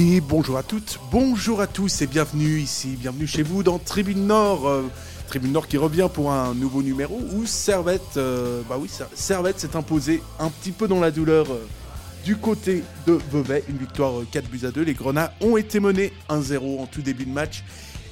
Et bonjour à toutes, bonjour à tous et bienvenue ici, bienvenue chez vous dans Tribune Nord. euh, Tribune Nord qui revient pour un nouveau numéro où Servette, euh, bah oui, Ser- Servette s'est imposé un petit peu dans la douleur euh, du côté de Vevey. Une victoire euh, 4 buts à 2. Les Grenats ont été menés 1-0 en tout début de match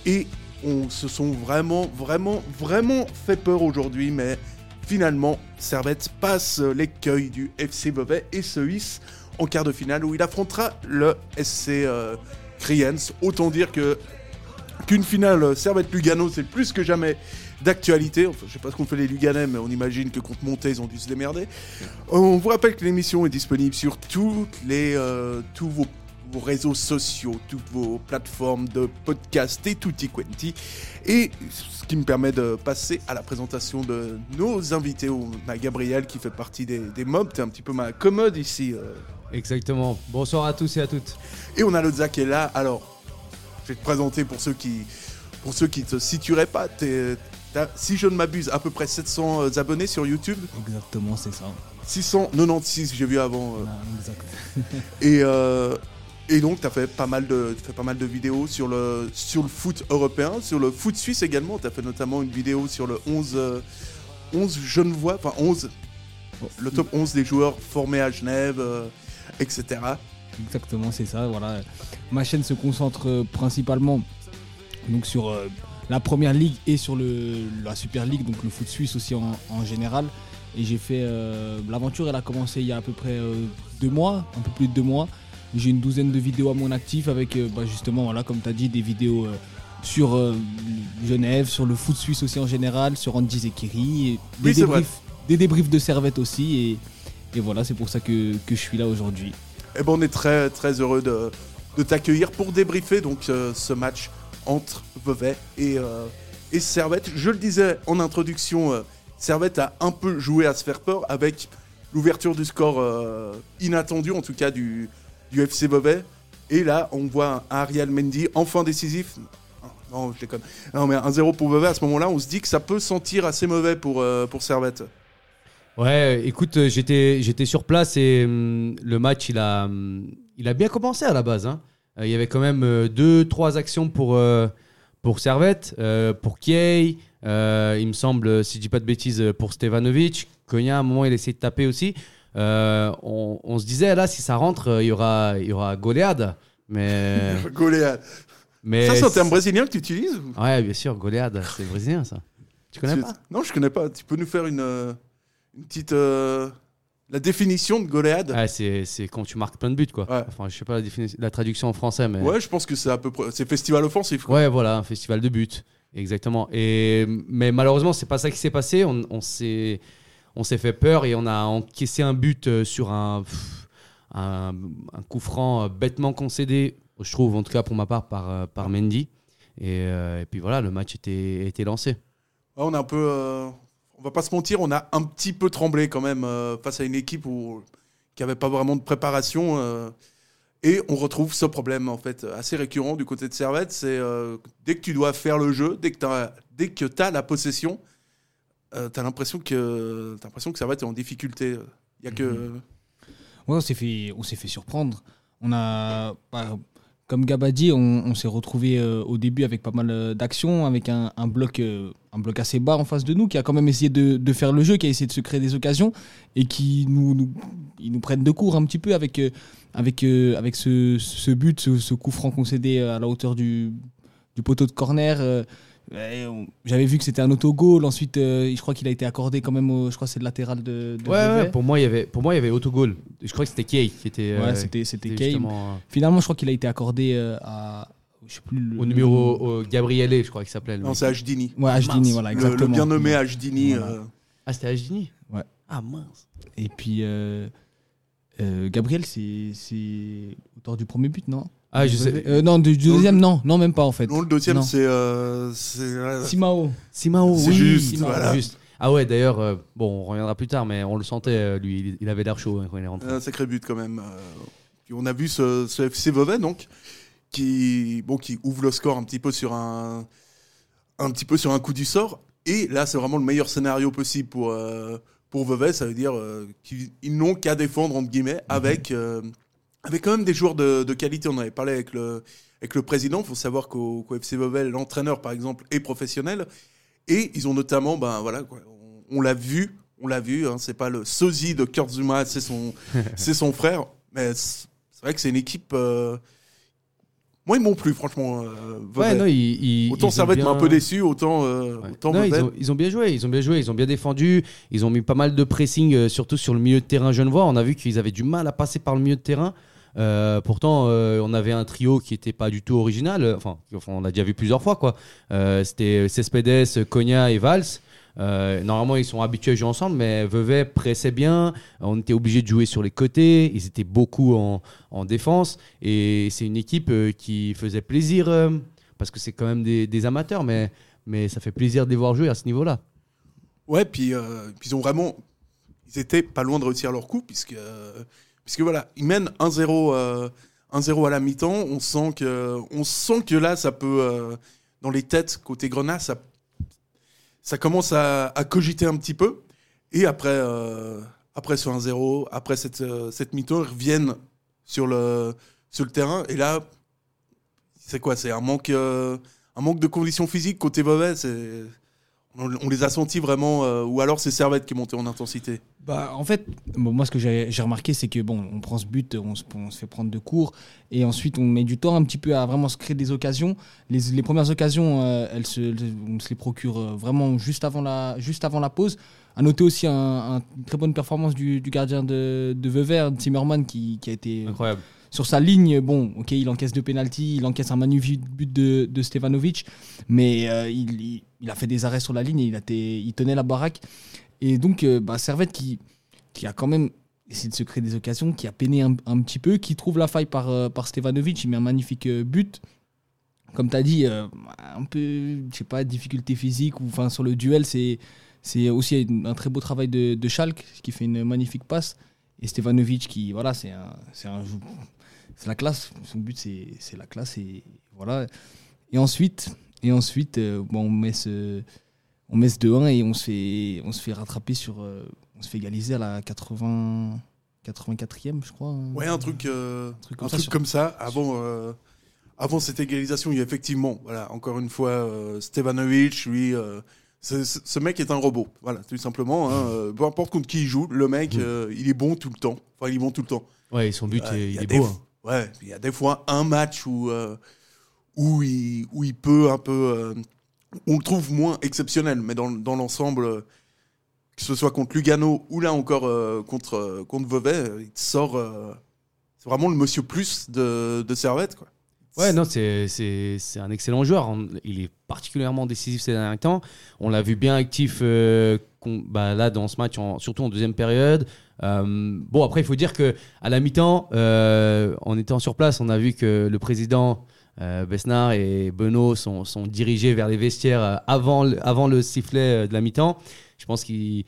et on se sont vraiment, vraiment, vraiment fait peur aujourd'hui, mais finalement, Servette passe l'écueil du FC Vevey et se hisse en quart de finale où il affrontera le SC euh, Kriens. Autant dire que qu'une finale euh, Servette-Lugano, c'est plus que jamais d'actualité. Enfin, je sais pas ce qu'on fait les Luganais, mais on imagine que contre Montée, ils ont dû se démerder. On vous rappelle que l'émission est disponible sur toutes les, euh, tous vos, réseaux sociaux, toutes vos plateformes de podcast et tutti quanti. Et ce qui me permet de passer à la présentation de nos invités. On a Gabriel qui fait partie des, mobs. T'es un petit peu ma commode ici. euh. Exactement. Bonsoir à tous et à toutes. Et on a Lotza qui est là. Alors, je vais te présenter pour ceux qui pour ceux qui ne te situeraient pas. T'es- t'as, si je ne m'abuse, à peu près 700 euh, abonnés sur YouTube. Exactement, c'est ça. 696, j'ai vu avant. euh. Voilà, exact. Et, euh, et donc, tu as fait pas mal de, t'as fait pas mal de vidéos sur le, sur le foot européen, sur le foot suisse également. Tu as fait notamment une vidéo sur le 11, euh, 11 Genevois, enfin 11, le top 11 des joueurs formés à Genève, euh, etc. Exactement, c'est ça. Voilà. Ma chaîne se concentre euh, principalement donc sur euh, la première ligue et sur le, la super ligue, donc le foot suisse aussi en, en général. Et j'ai fait euh, l'aventure, elle a commencé il y a à peu près euh, deux mois, un peu plus de deux mois. J'ai une douzaine de vidéos à mon actif avec bah, justement, voilà, comme tu as dit, des vidéos sur Genève, sur le foot suisse aussi en général, sur Andy Zekiri, et des, Oui, débriefs, des débriefs de servette aussi. Et, et voilà, c'est pour ça que, que je suis là aujourd'hui. Eh ben, on est très très heureux de, de t'accueillir pour débriefer donc euh, ce match entre Vevey et, euh, et Servette. Je le disais en introduction, euh, Servette a un peu joué à se faire peur avec l'ouverture du score inattendu, en tout cas du, du FC Vevey. Et là, on voit un Ariel Mendy enfin décisif. Non, je déconne. Non, mais 1-0 pour Vevey, à ce moment-là, on se dit que ça peut sentir assez mauvais pour, pour Servette. Ouais, écoute, euh, j'étais j'étais sur place et hum, le match il a hum, il a bien commencé à la base. hein. Euh, Il y avait quand même euh, deux trois actions pour euh, pour Servette, euh, pour Kiei, euh, il me semble si je dis pas de bêtises euh, pour Stevanovic. Cogna à un moment il essayait de taper aussi. Euh, on, on se disait là si ça rentre euh, il y aura il y aura goleade. Mais Ça, c'est un terme brésilien que tu utilises ou- Ouais, bien sûr, goleade, c'est brésilien ça. Tu connais Tu- pas? Non, je connais pas. Tu peux nous faire une, euh, une petite. euh, la définition de goléade Ouais, c'est c'est quand tu marques plein de buts, quoi. Ouais. Enfin, je sais pas la, traduction en français, mais. Ouais, je pense que c'est à peu près. C'est festival offensif. quoi. Ouais, voilà, un festival de buts. Exactement. Et, mais malheureusement, c'est pas ça qui s'est passé. On, on s'est on s'est fait peur et on a encaissé un but euh, sur un, pff, un, un coup franc euh, bêtement concédé, je trouve, en tout cas pour ma part, par, euh, par Mendy. Et, euh, et puis voilà, le match était, était lancé. Ouais, on a un peu. euh, on va pas se mentir, on a un petit peu tremblé quand même euh, face à une équipe qui avait pas vraiment de préparation. euh, et on retrouve ce problème en fait assez récurrent du côté de Servette, c'est euh, dès que tu dois faire le jeu, dès que tu as, la possession, tu as l'impression que que Servette est en difficulté. Il y a que Ouais, on s'est fait, surprendre. On a, comme Gab a dit, on, s'est retrouvé euh, au début avec pas mal euh, d'actions, avec un, un bloc, euh, un bloc assez bas en face de nous, qui a quand même essayé de, faire le jeu, qui a essayé de se créer des occasions et qui nous, prennent de court un petit peu avec, ce, but, ce, coup franc concédé à la hauteur du poteau de corner. J'avais vu que c'était un autogol. Ensuite, euh, je crois qu'il a été accordé quand même. Au, je crois que c'est le latéral de. de Ouais, ouais, pour moi, il y avait, pour moi, il y avait autogol. Je crois que c'était Kay qui était. Ouais, euh, c'était c'était qui Kay. justement, euh, Finalement, je crois qu'il a été accordé euh, à. Je sais plus le. au numéro Gabriele, je crois qu'il s'appelle. le non, c'est Hdini. Ouais, Hdini, Mince. voilà, Le, exactement. le bien nommé Hdini. Voilà. euh, Ah, c'était Agini Ouais. Ah, mince. Et puis, euh, euh, Gabriel, c'est c'est auteur du premier but, non? Ah, je sais. Euh, non, du du deuxième, non, non, même pas en fait. Non, le deuxième, Non. c'est. euh, c'est, euh, Simao. Simao, C'est oui, juste, Simao, voilà. juste. Ah ouais, d'ailleurs, euh, bon, on reviendra plus tard, mais on le sentait, euh, lui, il, il avait l'air chaud hein, quand il est rentré. un sacré but quand même. euh. Puis on a vu ce, ce FC Vevey, donc, qui, bon, qui ouvre le score un petit peu sur un, un petit peu sur un coup du sort. Et là, c'est vraiment le meilleur scénario possible pour, euh, pour Vevey. Ça veut dire euh, qu'ils ils n'ont qu'à défendre, entre guillemets, avec, euh, avec quand même des joueurs de, de qualité. On avait parlé avec le, avec le président. Il faut savoir qu'au FC Vevey, l'entraîneur, par exemple, est professionnel. Et ils ont notamment, ben voilà, on, on l'a vu, on l'a vu, hein, c'est pas le sosie de Kurt Zuma, c'est son, c'est son frère. Mais c'est vrai que c'est une équipe. euh, Moi, ils m'ont plu, franchement. euh, Ouais, non, autant Servette m'a bien- un peu déçu, autant, euh, Ouais. autant Non, ils, Vevey. ont, ils ont bien joué, ils ont bien joué, ils ont bien défendu, ils ont mis pas mal de pressing, euh, surtout sur le milieu de terrain genevois. On a vu qu'ils avaient du mal à passer par le milieu de terrain. Euh, pourtant, euh, on avait un trio qui était pas du tout original. euh, Enfin, on l'a déjà vu plusieurs fois, quoi. C'était Cespedes, Cogna et Valls. Normalement, ils sont habitués à jouer ensemble, mais Vevey pressait bien. On était obligé de jouer sur les côtés. Ils étaient beaucoup en, en défense. Et c'est une équipe qui faisait plaisir, parce que c'est quand même des, amateurs, mais, mais ça fait plaisir de les voir jouer à ce niveau-là. Ouais, puis, ils ont vraiment. Ils étaient pas loin de réussir leur coup, puisque, puisque voilà, ils mènent 1-0 euh, 1-0 à la mi-temps. On, sent que- on sent que là, ça peut. euh, dans les têtes, côté Grenat, ça, ça commence à, cogiter un petit peu. Et après, euh, après ce 1-0, après cette, euh, cette mi-temps, ils reviennent sur le, sur le terrain. Et là, c'est quoi? C'est un manque, euh, un manque de conditions physiques côté. C'est. On, on les a sentis vraiment, euh, ou alors c'est Servette qui est monté en intensité. Bah, en fait, bon, moi, ce que j'ai remarqué, c'est que bon, on prend ce but, on se, on se fait prendre de cours, et ensuite on met du temps un petit peu à vraiment se créer des occasions. Les, les premières occasions, euh, elles se, on se les procure euh, vraiment juste avant la, juste avant la pause. À noter aussi un, un- une très bonne performance du, du gardien de, de Vevey, Zimmerman, qui, qui a été Incroyable. sur sa ligne, bon, ok, il encaisse deux pénalties, il encaisse un magnifique but de, de Stevanovic, mais euh, il, il- il a fait des arrêts sur la ligne et il, a il tenait la baraque. Et donc, euh, bah, Servette qui, qui a quand même essayé de se créer des occasions, qui a peiné un, petit peu, qui trouve la faille par, euh, par Stevanovic, il met un magnifique euh, but. Comme tu as dit, un peu, je sais pas, difficulté physique, ou enfin sur le duel, c'est aussi un très beau travail de, de Schalke, qui fait une magnifique passe. Et Stevanovic, qui, voilà, c'est un, c'est la classe. Son but, c'est la classe. Et voilà. Et ensuite, et ensuite euh, bon, on met ce, on met ce 2-1 et on se fait, on se fait rattraper sur, euh, on se fait égaliser à la 80, 84e, je crois. hein. Ouais, un truc, euh, truc un comme ça truc sur- comme ça. Avant, euh, avant cette égalisation, il y a effectivement, voilà, encore une fois, euh, Stevanovic, lui, euh, ce, mec est un robot. Voilà, tout simplement. hein, peu importe contre qui il joue, le mec, Mm. euh, il est bon tout le temps. Enfin, il est bon tout le temps. Ouais, et son but, il, il y il a est des beau. hein. Ouais, il y a des fois un match où, euh, où, il, où il peut un peu. euh, on le trouve moins exceptionnel, mais dans, dans l'ensemble, que ce soit contre Lugano ou là encore euh, contre, euh, contre Vevey, il sort. c'est vraiment le monsieur plus de, de Servette. Quoi. Ouais, non, c'est un excellent joueur. Il est particulièrement décisif ces derniers temps. On l'a vu bien actif bah, là dans ce match, surtout en deuxième période. Bon, après, il faut dire que à la mi-temps, en étant sur place, on a vu que le président euh, Besnard et Benoît sont, sont dirigés vers les vestiaires euh, avant, le- avant le sifflet euh, de la mi-temps. Je pense qu'ils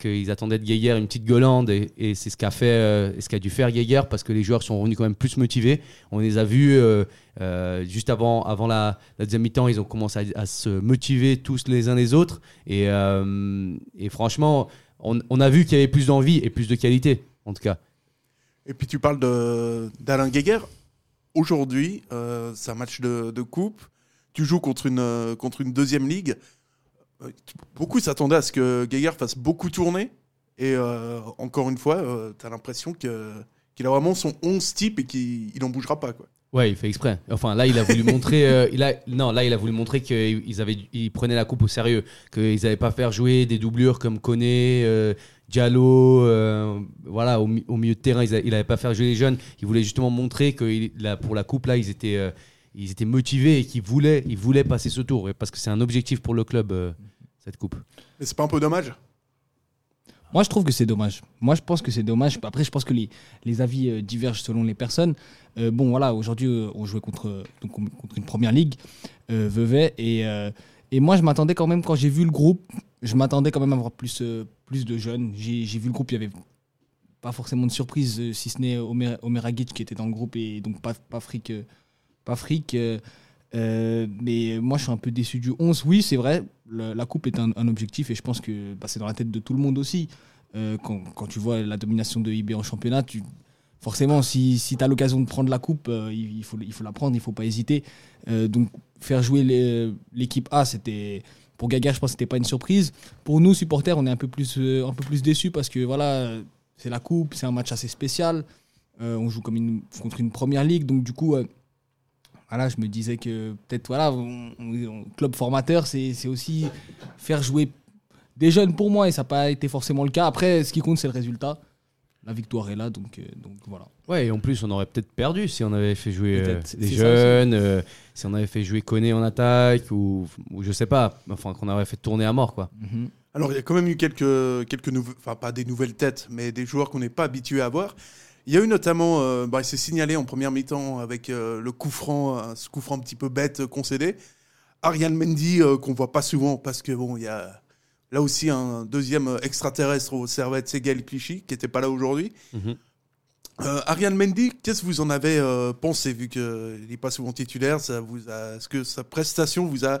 qu'ils attendaient de Geiger une petite golande et, c'est ce qu'a fait, euh, ce qu'a dû faire Geiger parce que les joueurs sont revenus quand même plus motivés. On les a vus juste avant, avant la, la deuxième mi-temps, ils ont commencé à, se motiver tous les uns les autres et, et franchement, on, on a vu qu'il y avait plus d'envie et plus de qualité en tout cas. Et puis tu parles d'Alain Guéguer. Aujourd'hui, euh, c'est un match de, coupe. Tu joues contre une, euh, deuxième ligue. Euh, Beaucoup s'attendaient à ce que Guéguer fasse beaucoup tourner. Et encore une fois, tu as l'impression qu'il a vraiment son 11 type et qu'il n'en bougera pas. Ouais, il fait exprès. Enfin, là, il a voulu montrer. euh, il a, non, là, il a voulu montrer qu'ils avaient, ils prenaient la coupe au sérieux, qu'ils n'avaient pas faire jouer des doublures comme Koné, euh, Diallo. euh, voilà, au, au milieu de terrain, ils n'avait pas faire jouer les jeunes. Il voulait justement montrer que il- là, pour la coupe, là, ils étaient, euh, ils étaient motivés et qu'ils voulaient, ils voulaient passer ce tour, parce que c'est un objectif pour le club euh, cette coupe. Mais c'est pas un peu dommage? Moi, je trouve que c'est dommage. Moi, je pense que c'est dommage. Après, je pense que les, les avis euh, divergent selon les personnes. Euh, bon, voilà, aujourd'hui, euh, on jouait contre, une première ligue, euh, Vevey. Et, moi, je m'attendais quand même, quand j'ai vu le groupe, je m'attendais quand même à avoir plus, de jeunes. J'ai vu le groupe, il y avait pas forcément de surprise, si ce n'est Omer, Omer Agic qui était dans le groupe et donc pas, pas fric. mais moi, je suis un peu déçu du 11. Oui, c'est vrai, la coupe est un, objectif et je pense que bah, c'est dans la tête de tout le monde aussi. Quand, quand tu vois la domination de IB en championnat, tu, forcément, si, si tu as l'occasion de prendre la coupe, euh, il, faut, la prendre, il faut pas hésiter. Euh, donc, faire jouer l'équipe A, c'était. Pour Gaga, je pense que c'était pas une surprise. Pour nous, supporters, on est un peu plus, euh, déçus parce que voilà, c'est la coupe, c'est un match assez spécial. On joue comme contre une première ligue, donc du coup, voilà, je me disais que peut-être, voilà, on- club formateur, c'est aussi faire jouer des jeunes pour moi et ça n'a pas été forcément le cas. Après, ce qui compte, c'est le résultat. La victoire est là, donc, euh, donc voilà. Ouais, et en plus, on aurait peut-être perdu si on avait fait jouer euh, des ça jeunes, euh, si on avait fait jouer Koné en attaque, ou, ou je sais pas, enfin, qu'on aurait fait tourner à mort, quoi. Mhm. Alors, il y a quand même eu quelques, quelques enfin, pas des nouvelles têtes, mais des joueurs qu'on n'est pas habitué à voir. Il y a eu notamment, euh, bah, il s'est signalé en première mi-temps avec euh, le coup franc, ce coup franc un petit peu bête concédé. Ariane Mendy, euh, qu'on voit pas souvent parce que bon, il y a là aussi un deuxième euh, extraterrestre au Servette, c'est Gaël Clichy, qui n'était pas là aujourd'hui. Euh, Ariane Mendy, qu'est-ce que vous en avez euh, pensé, vu qu'il n'est pas souvent titulaire ça vous a, Est-ce que sa prestation vous a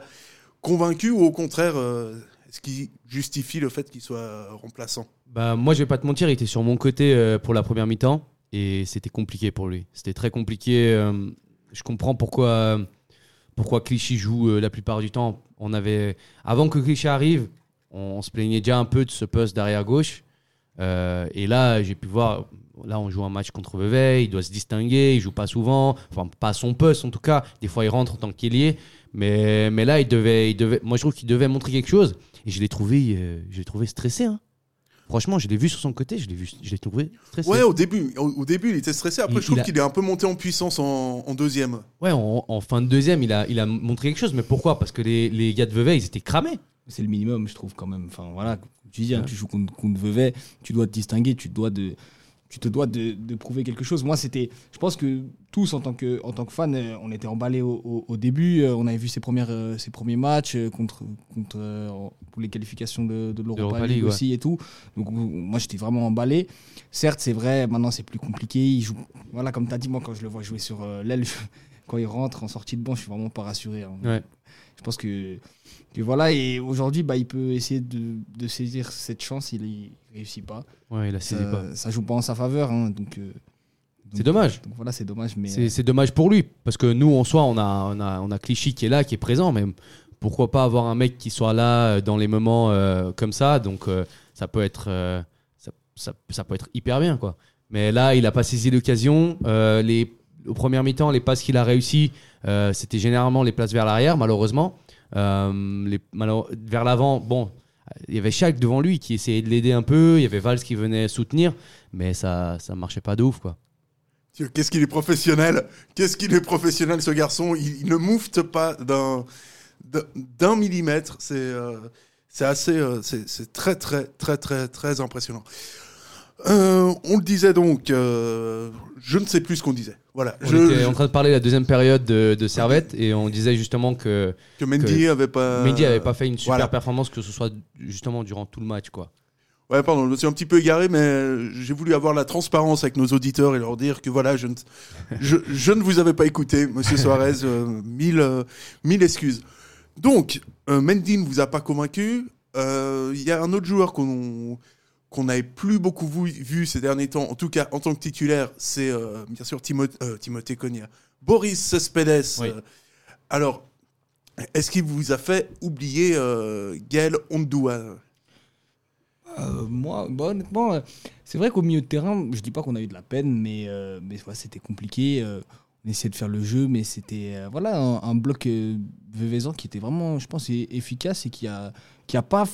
convaincu ou au contraire, euh, est-ce qu'il justifie le fait qu'il soit remplaçant? Bah, moi, je vais pas te mentir, il était sur mon côté pour la première mi-temps et c'était compliqué pour lui. C'était très compliqué. je comprends pourquoi, pourquoi Clichy joue euh, la plupart du temps. On avait, avant que Clichy arrive, on, se plaignait déjà un peu de ce poste d'arrière gauche. Euh, et là, j'ai pu voir. Là, on joue un match contre Vevey, il doit se distinguer, il joue pas souvent, enfin pas à son poste en tout cas. Des fois, il rentre en tant qu'ailier, mais, mais là, il devait, moi je trouve qu'il devait montrer quelque chose. Et je l'ai trouvé, euh, stressé. hein. Franchement, je l'ai vu sur son côté, je l'ai vu, je l'ai trouvé stressé. Ouais, au début, au, au début, il était stressé. Après, Il- je trouve a- qu'il est un peu monté en puissance en, en deuxième. Ouais, en, en fin de deuxième, il a, il a montré quelque chose. Mais pourquoi? Parce que les, les gars de Vevey, ils étaient cramés. C'est le minimum, je trouve, quand même. Enfin, voilà, tu dis, hein, tu joues contre, contre Vevey, tu dois te distinguer, tu dois de, tu te dois de, de prouver quelque chose. Moi, c'était, je pense que tous, en tant que, en tant que fans, euh, on était emballés au, au- au début. Euh, on avait vu ses, premières, euh, ses premiers matchs contre, contre, pour les qualifications de, de l'Europa League, ouais. aussi et tout. Donc, moi, j'étais vraiment emballé. Certes, c'est vrai, maintenant, c'est plus compliqué. Il joue, voilà, comme tu as dit, moi, quand je le vois jouer sur l'aile, quand il rentre en sortie de banc, je suis vraiment pas rassuré. hein. Ouais. Je pense que, que voilà, et aujourd'hui, bah, il peut essayer de, de saisir cette chance, il y réussit pas. Ouais, il a saisi pas. Ça, joue pas en sa faveur, hein, donc. euh, C'est donc- dommage. Donc voilà, c'est dommage, mais. C'est c'est dommage pour lui. Parce que nous, en soi, on a, on a, on a Clichy qui est là, qui est présent. Mais pourquoi pas avoir un mec qui soit là euh, dans les moments euh, comme ça Donc, euh, ça, peut être, euh, ça, ça- ça peut être hyper bien. quoi. Mais là, il a pas saisi l'occasion. Euh, les, au premier mi-temps, les passes qu'il a réussi, euh, c'était généralement les passes vers l'arrière, malheureusement. Euh, les, malheure- vers l'avant, bon, il y avait Schalke devant lui qui essayait de l'aider un peu. Il y avait Valls qui venait soutenir. Mais ça ça marchait pas de ouf. quoi. Qu'est-ce qu'il est professionnel? Qu'est-ce qu'il est professionnel, ce garçon? Il, ne moufte pas d'un millimètre. C'est euh, assez, c'est c'est très très très très très impressionnant. Euh, on le disait donc, euh, je ne sais plus ce qu'on disait. Voilà, On je, était je- en train de parler de la deuxième période de, de Servette et on disait justement que que Mendy avait pas. Mendy avait pas fait une super voilà. performance, que ce soit justement durant tout le match. quoi. Ouais, pardon, je me suis un petit peu égaré, mais euh, j'ai voulu avoir la transparence avec nos auditeurs et leur dire que voilà, je ne, je, je ne vous avais pas écouté, Monsieur Suarez, euh, mille, mille excuses. Donc, Mendy ne vous a pas convaincu. Il y a un autre joueur qu'on qu'on n'avait plus beaucoup vu, vu ces derniers temps, en tout cas en tant que titulaire, c'est euh, bien sûr Timothée, euh, Timothée Cogna. Boris Cespedes. Oui. euh, alors, est-ce qu'il vous a fait oublier euh, Gaël Ondua Euh, moi, bah, honnêtement, euh, c'est vrai qu'au milieu de terrain, je dis pas qu'on a eu de la peine, mais, euh, mais ouais, c'était compliqué. euh, on essayait de faire le jeu, mais c'était euh, voilà un, un bloc euh, Vevezan qui était vraiment, je pense, efficace et qui a, qui a pas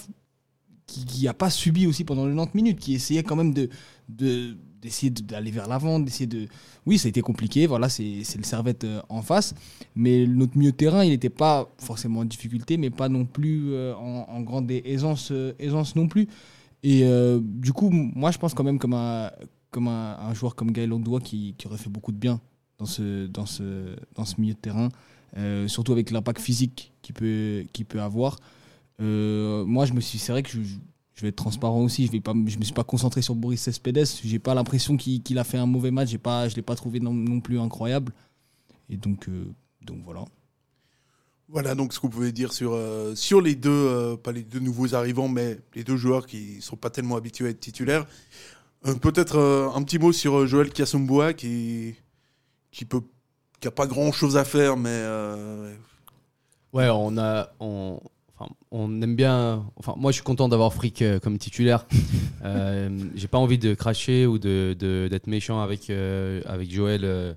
qui, qui a pas subi aussi pendant les 90 minutes, qui essayait quand même de de- d'essayer de- d'aller vers l'avant, d'essayer de... Oui, ça a été compliqué, voilà, c'est le Servette euh, en face, mais notre milieu de terrain, il n'était pas forcément en difficulté, mais pas non plus euh, en, grande aisance, euh, aisance non plus. Et du coup, moi, je pense quand même comme un, comme un, joueur comme Gaël Ondoa qui, qui aurait fait beaucoup de bien dans ce, dans ce, dans ce milieu de terrain, surtout avec l'impact physique qu'il peut, qu'il peut avoir. Euh, moi, je me suis, c'est vrai que je, je vais être transparent aussi. Je vais pas, je me suis pas concentré sur Boris Cespedes. J'ai pas l'impression qu'il qu'il a fait un mauvais match. J'ai pas, je l'ai pas trouvé non, non plus incroyable. Et donc, euh, donc voilà. Voilà donc ce que vous pouvez dire sur, euh, sur les deux, euh, pas les deux nouveaux arrivants, mais les deux joueurs qui sont pas tellement habitués à être titulaires. Euh, Peut-être euh, un petit mot sur euh, Joël Kiasumboa qui, qui peut qui a pas grand chose à faire, mais euh, Ouais, on a. On... Enfin, on aime bien. Enfin, moi, je suis content d'avoir Frick euh, comme titulaire. Euh, J'ai pas envie de cracher ou de de- d'être méchant avec euh, avec Joël, euh,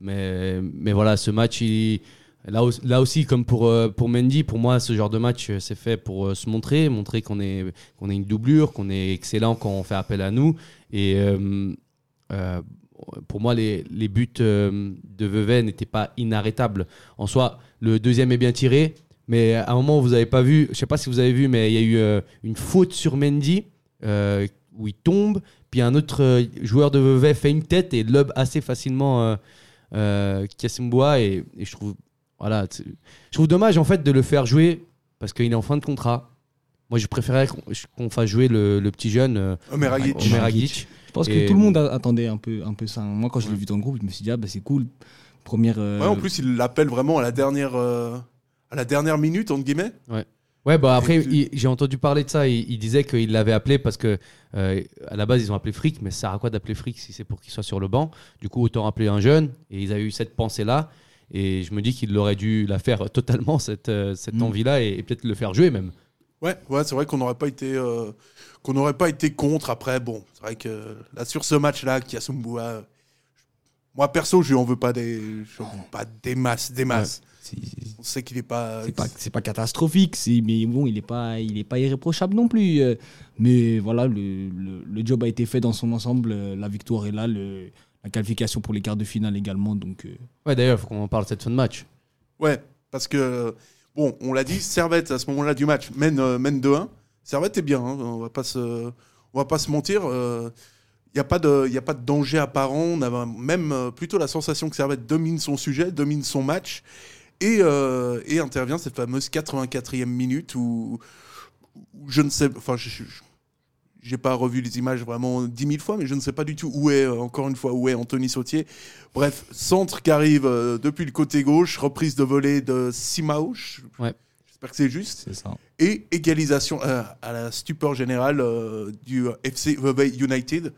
mais mais voilà, ce match, il, là, aussi, là aussi, comme pour pour Mendy, pour moi, ce genre de match, c'est fait pour se montrer, montrer qu'on est qu'on est une doublure, qu'on est excellent quand on fait appel à nous. Et pour moi, les, les buts de Vevey n'étaient pas inarrêtables. En soi, le deuxième est bien tiré, mais à un moment, vous n'avez pas vu, je sais pas si vous avez vu, mais il y a eu euh, une faute sur Mendy euh, où il tombe, puis un autre euh, joueur de Vevey fait une tête et lobe assez facilement euh, euh, et, et je trouve, voilà, je trouve dommage en fait de le faire jouer parce qu'il est en fin de contrat. Moi, je préférais qu'on fasse jouer le, le petit jeune Omer Agic. Omer Agic. Je pense Et- que tout le monde a- attendait un peu, un peu ça. Moi, quand je l'ai vu dans le groupe, je me suis dit, ah, bah, c'est cool. Première. euh, Ouais, en plus, il l'appelle vraiment à la dernière, euh, à la dernière minute, entre guillemets. Ouais, bah après, tu- j'ai entendu parler de ça. Il, il disait qu'il l'avait appelé parce que euh, à la base, ils ont appelé Frick, mais ça sert à quoi d'appeler Frick si c'est pour qu'il soit sur le banc? Du coup, autant appeler un jeune. Et ils avaient eu cette pensée-là. Et je me dis qu'il aurait dû la faire totalement, cette, euh, cette Mm. envie-là, et, et peut-être le faire jouer même. Ouais, ouais c'est vrai qu'on n'aurait pas été euh, qu'on n'aurait pas été contre. Après, bon, c'est vrai que là sur ce match-là, Kiasumboa, euh, moi perso, je lui en veux pas des, je veux pas des masses, des masses. On sait qu'il est pas. C'est pas, c'est pas catastrophique, c'est- mais bon, il n'est pas, il est pas irréprochable non plus. euh, Mais voilà, le, le, le job a été fait dans son ensemble. euh, La victoire est là, le, la qualification pour les quarts de finale également. Donc, euh, Ouais, d'ailleurs, il faut qu'on en parle de cette fin de match. Ouais, parce que bon, on l'a dit, Servette à ce moment-là du match mène euh, mène 2-1. Servette est bien, hein, on va pas se on va pas se mentir. Il n'y a, pas de- y a pas de danger apparent. On a même plutôt la sensation que Servette domine son sujet, domine son match. Et, euh, et intervient cette fameuse 84e minute où, où je ne sais. Enfin, je- je- j'ai pas revu les images vraiment 10 000 fois, mais je ne sais pas du tout où est, euh, encore une fois, où est Anthony Sautier. Bref, centre qui arrive euh, depuis le côté gauche, reprise de volée de Simao. Ouais. J'espère que c'est juste c'est ça. et égalisation euh, à la stupeur générale euh, du FC Vevey United.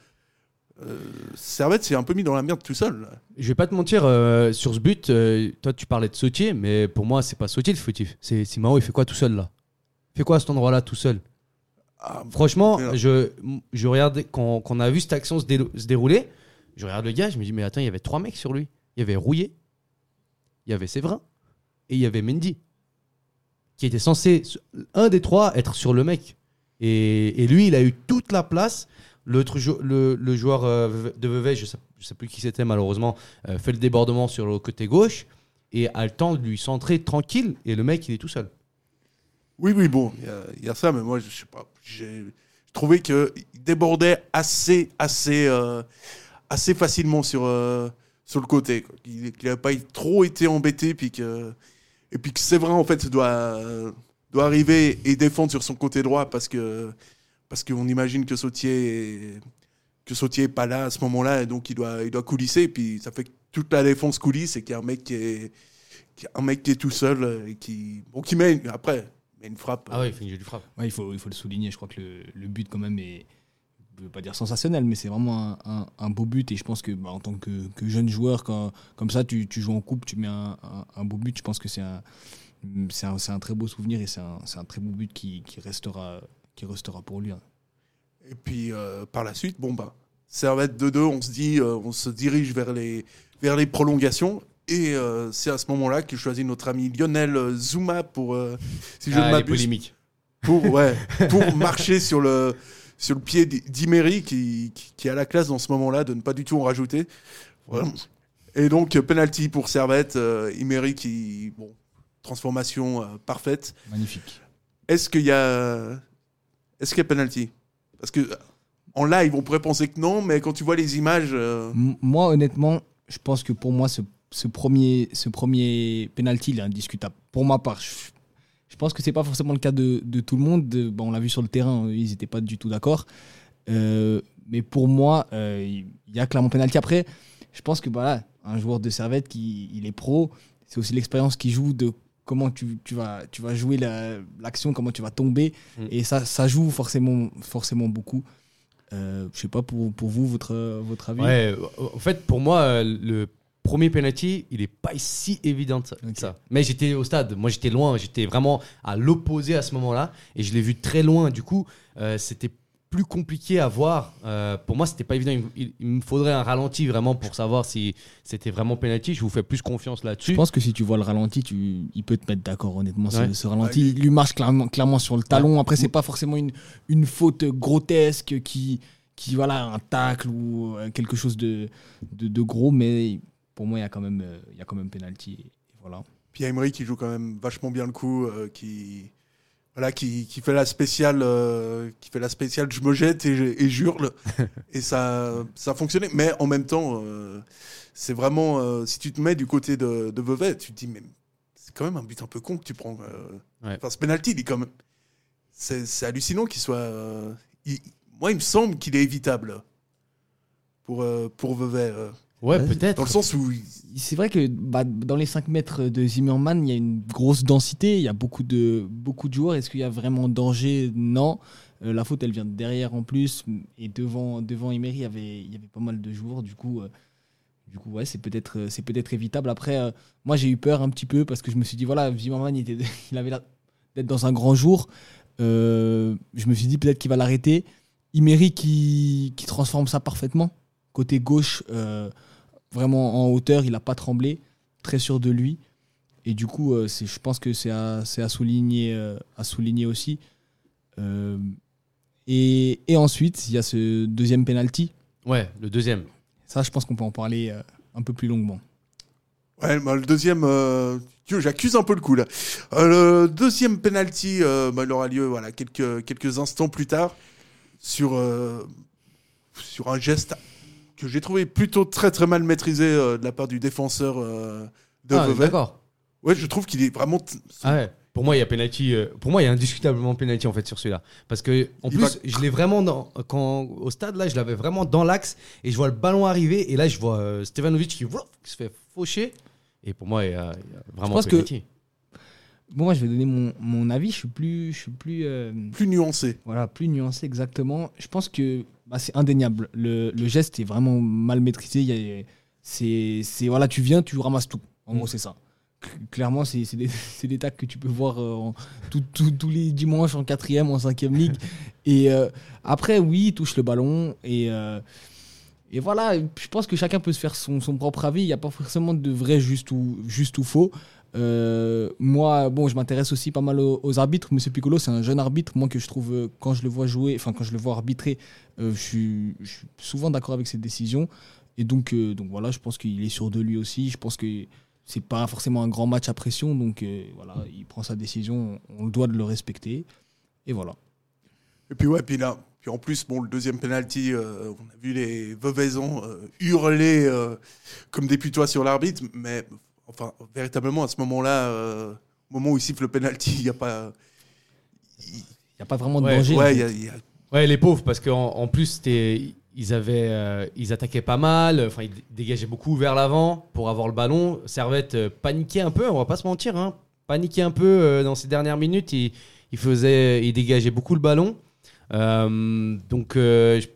Euh, Servette s'est un peu mis dans la merde tout seul. Je vais pas te mentir, euh, sur ce but, euh, toi tu parlais de Sautier, mais pour moi, c'est pas Sautier le fautif. C'est Simao, il fait quoi tout seul là? Il fait quoi à cet endroit-là tout seul? Ah, Franchement, je, je regarde, quand, quand on a vu cette action se, dérouler, je regarde le gars, je me dis, mais attends, il y avait trois mecs sur lui. Il y avait Rouillet, il y avait Séverin et il y avait Mendy, qui était censé, un des trois, être sur le mec. Et, et lui, il a eu toute la place. Le, joueur euh, de Vevey, je je sais plus qui c'était malheureusement, euh, fait le débordement sur le côté gauche et a le temps de lui centrer tranquille. Et le mec, il est tout seul. Oui, oui, bon, il y a- il ça, mais moi, je sais pas. J'ai trouvé qu'il débordait assez, assez, euh, assez facilement sur, sur le côté. quoi. Qu'il n'a pas trop été embêté, puis que, et puis que Séverin, en fait, doit, doit arriver et défendre sur son côté droit parce que parce qu'on imagine que Sautier est, que Sautier est pas là à ce moment-là, et donc il doit, il doit coulisser, puis ça fait que toute la défense coulisse et qu'il y a un mec qui est, qui- un mec qui est tout seul et qui, bon, qui met une- après, met une frappe. Ah ouais, il fait une jolie frappe. Ouais, il, faut, il faut le souligner. Je crois que le, le but, quand même, est. Je veux pas dire sensationnel, mais c'est vraiment un, un- un beau but. Et je pense que, bah, en tant que, que jeune joueur, quand, comme ça, tu, tu joues en coupe, tu mets un, un- un beau but. Je pense que c'est un, c'est un, c'est un très beau souvenir et c'est un, c'est un très beau but qui, qui restera, qui restera pour lui. hein. Et puis euh, par la suite, bon bah, Servette 2-2, on se dit, euh, on se dirige vers les, vers les prolongations. Et euh, c'est à ce moment-là qu'il choisit notre ami Lionel Zuma pour, euh, si je ne Ah, les m'abuse, polémiques. pour, ouais, pour marcher sur le, sur le pied d'I- d'Imery qui, qui, qui a la classe dans ce moment-là de ne pas du tout en rajouter. Et donc, penalty pour Servette, euh, Imery qui, bon, transformation euh, parfaite. Magnifique. Est-ce qu'il y a, est-ce qu'il y a penalty Parce que euh, en live, on pourrait penser que non, mais quand tu vois les images. euh, Moi, honnêtement, je pense que pour moi, ce, premier, ce penalty, il est indiscutable. Pour ma part, je, pense que c'est pas forcément le cas de, tout le monde. De- bon, on l'a vu sur le terrain, ils n'étaient pas du tout d'accord. Euh, mais pour moi, il y a clairement penalty. Après, je pense que voilà, un joueur de servette qui il est pro, c'est aussi l'expérience qui joue de comment tu, tu vas, tu vas jouer la- l'action, comment tu vas tomber. Mm. Et ça, ça joue forcément, forcément beaucoup. Euh, je sais pas pour, pour vous, votre, votre avis. Ouais, en fait, pour moi, euh, le premier penalty, il est pas si évident que ça. Mais j'étais au stade, moi j'étais loin, j'étais vraiment à l'opposé à ce moment-là, et je l'ai vu très loin. Du coup, euh, c'était plus compliqué à voir. Euh, pour moi, c'était pas évident. Il, il- il me faudrait un ralenti vraiment pour savoir si c'était vraiment penalty. Je vous fais plus confiance là-dessus. Je pense que si tu vois le ralenti, tu, il peut te mettre d'accord, honnêtement. ce- Ouais. Ce, ralenti, il lui marche clairement, clairement sur le talon. Après, c'est pas forcément une, une faute grotesque qui, qui, voilà, un tacle ou euh, quelque chose de, de, de gros, mais pour moi, il y a quand même, euh, il y a quand même penalty. Et voilà. Puis Emery qui joue quand même vachement bien le coup, euh, qui voilà, qui, qui fait la spéciale, euh, qui fait la spéciale, je me jette et, et j'hurle, et ça, ça a fonctionné. Mais en même temps, euh, c'est vraiment, euh, si tu te mets du côté de, de Vevey, tu te dis mais c'est quand même un but un peu con que tu prends. Ouais. Enfin, ce penalty, il est quand même, c'est hallucinant qu'il soit. il- moi, il me semble qu'il est évitable pour pour Vevey, Ouais, peut-être. dans le sens où C'est vrai que bah, dans les 5 mètres de Zimmerman, il y a une grosse densité, il y a beaucoup de, beaucoup de joueurs. Est-ce qu'il y a vraiment danger? Non. Euh, la faute, elle vient de derrière en plus. Et devant, devant Emery, il y avait, il y avait pas mal de joueurs. Du coup, euh, du coup ouais, c'est peut-être euh, c'est peut-être évitable. Après, euh, moi, j'ai eu peur un petit peu parce que je me suis dit, voilà, Zimmerman, il, était, il avait l'air d'être dans un grand jour. Euh, je me suis dit, peut-être qu'il va l'arrêter. Emery qui, qui transforme ça parfaitement. Côté gauche, euh, vraiment en hauteur, il n'a pas tremblé, très sûr de lui. Et du coup, euh, je pense que c'est à, c'est à, souligner, euh, à souligner aussi. Euh, et, et ensuite, il y a ce deuxième penalty. Ouais, le deuxième. Ça, je pense qu'on peut en parler euh, un peu plus longuement. Ouais, bah, le deuxième, euh, j'accuse un peu le coup là. Euh, le deuxième penalty, euh, bah, il aura lieu voilà quelques quelques instants plus tard sur euh, sur un geste que j'ai trouvé plutôt très très mal maîtrisé euh, de la part du défenseur euh, de Ah, Vevey. D'accord. Ouais, je trouve qu'il est vraiment. t- Ah ouais. Pour moi, il y a penalty. euh, pour moi, il y a indiscutablement penalty en fait sur celui-là, parce que en Il plus, va- je l'ai vraiment dans quand au stade là, je l'avais vraiment dans l'axe et je vois le ballon arriver et là, je vois euh, Stevanovic qui, se fait faucher et pour moi, il y a, il y a vraiment pense que- penalty. Bon, moi, je vais donner mon, mon avis. Je suis plus, je suis plus, euh, plus nuancé. voilà, plus nuancé exactement. Je pense que bah, c'est indéniable. Le, le geste est vraiment mal maîtrisé. Il y a- c'est, voilà, tu viens, tu ramasses tout. En Mm. gros, c'est ça. Cl- Clairement, c'est, c'est des, c'est des tacles que tu peux voir euh, en- tout- tout- tous les dimanches en quatrième, en cinquième ligue. Et euh, après, oui, il touche le ballon et euh, et voilà. Je pense que chacun peut se faire son, son propre avis. Il n'y a pas forcément de vrai juste ou juste ou faux. Euh, moi, bon, je m'intéresse aussi pas mal aux, arbitres. Monsieur Piccolo, c'est un jeune arbitre. Moi, que je trouve, euh, quand je le vois jouer, enfin, quand je le vois arbitrer, euh, je, suis, souvent d'accord avec ses décisions. Et donc, donc voilà, je pense qu'il est sûr de lui aussi. Je pense que c'est pas forcément un grand match à pression. Donc voilà, il prend sa décision. On, on doit de le respecter. Et voilà. Et puis ouais, puis là, puis en plus, bon, le deuxième penalty, on a vu les Vevaisans euh, hurler comme des putois sur l'arbitre, mais enfin, véritablement à ce moment-là, euh, au moment où il siffle le penalty, il n'y a pas. il- n'y a pas vraiment de Ouais, danger. ouais, fait. il y a- il y a- Ouais, les pauvres, parce qu'en en plus, ils, avaient, euh, ils attaquaient pas mal, enfin, ils dé- dégageaient beaucoup vers l'avant pour avoir le ballon. Servette euh, paniquait un peu, on va pas se mentir, hein, paniquait un peu euh, dans ces dernières minutes. Il, il, faisait, il dégageait beaucoup le ballon. Euh, donc, euh, je-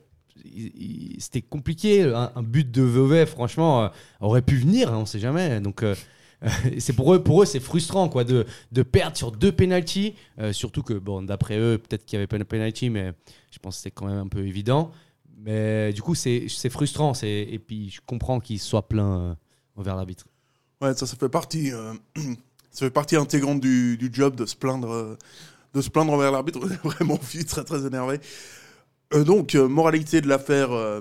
c'était compliqué. Un, but de Vevey, franchement, euh, aurait pu venir, hein, on sait jamais. Donc, euh, c'est pour eux, pour eux, c'est frustrant quoi, de, de perdre sur deux penalties. Euh, surtout que, bon, d'après eux, peut-être qu'il y avait pas de penalty, mais je pense que c'est quand même un peu évident. Mais du coup, c'est frustrant. Et puis, je comprends qu'ils soient pleins envers l'arbitre. ouais, ça, ça fait partie. ça fait partie intégrante du, job de se plaindre, de se plaindre envers l'arbitre. On vraiment vite très très énervé. Euh, donc, euh, moralité de l'affaire. euh,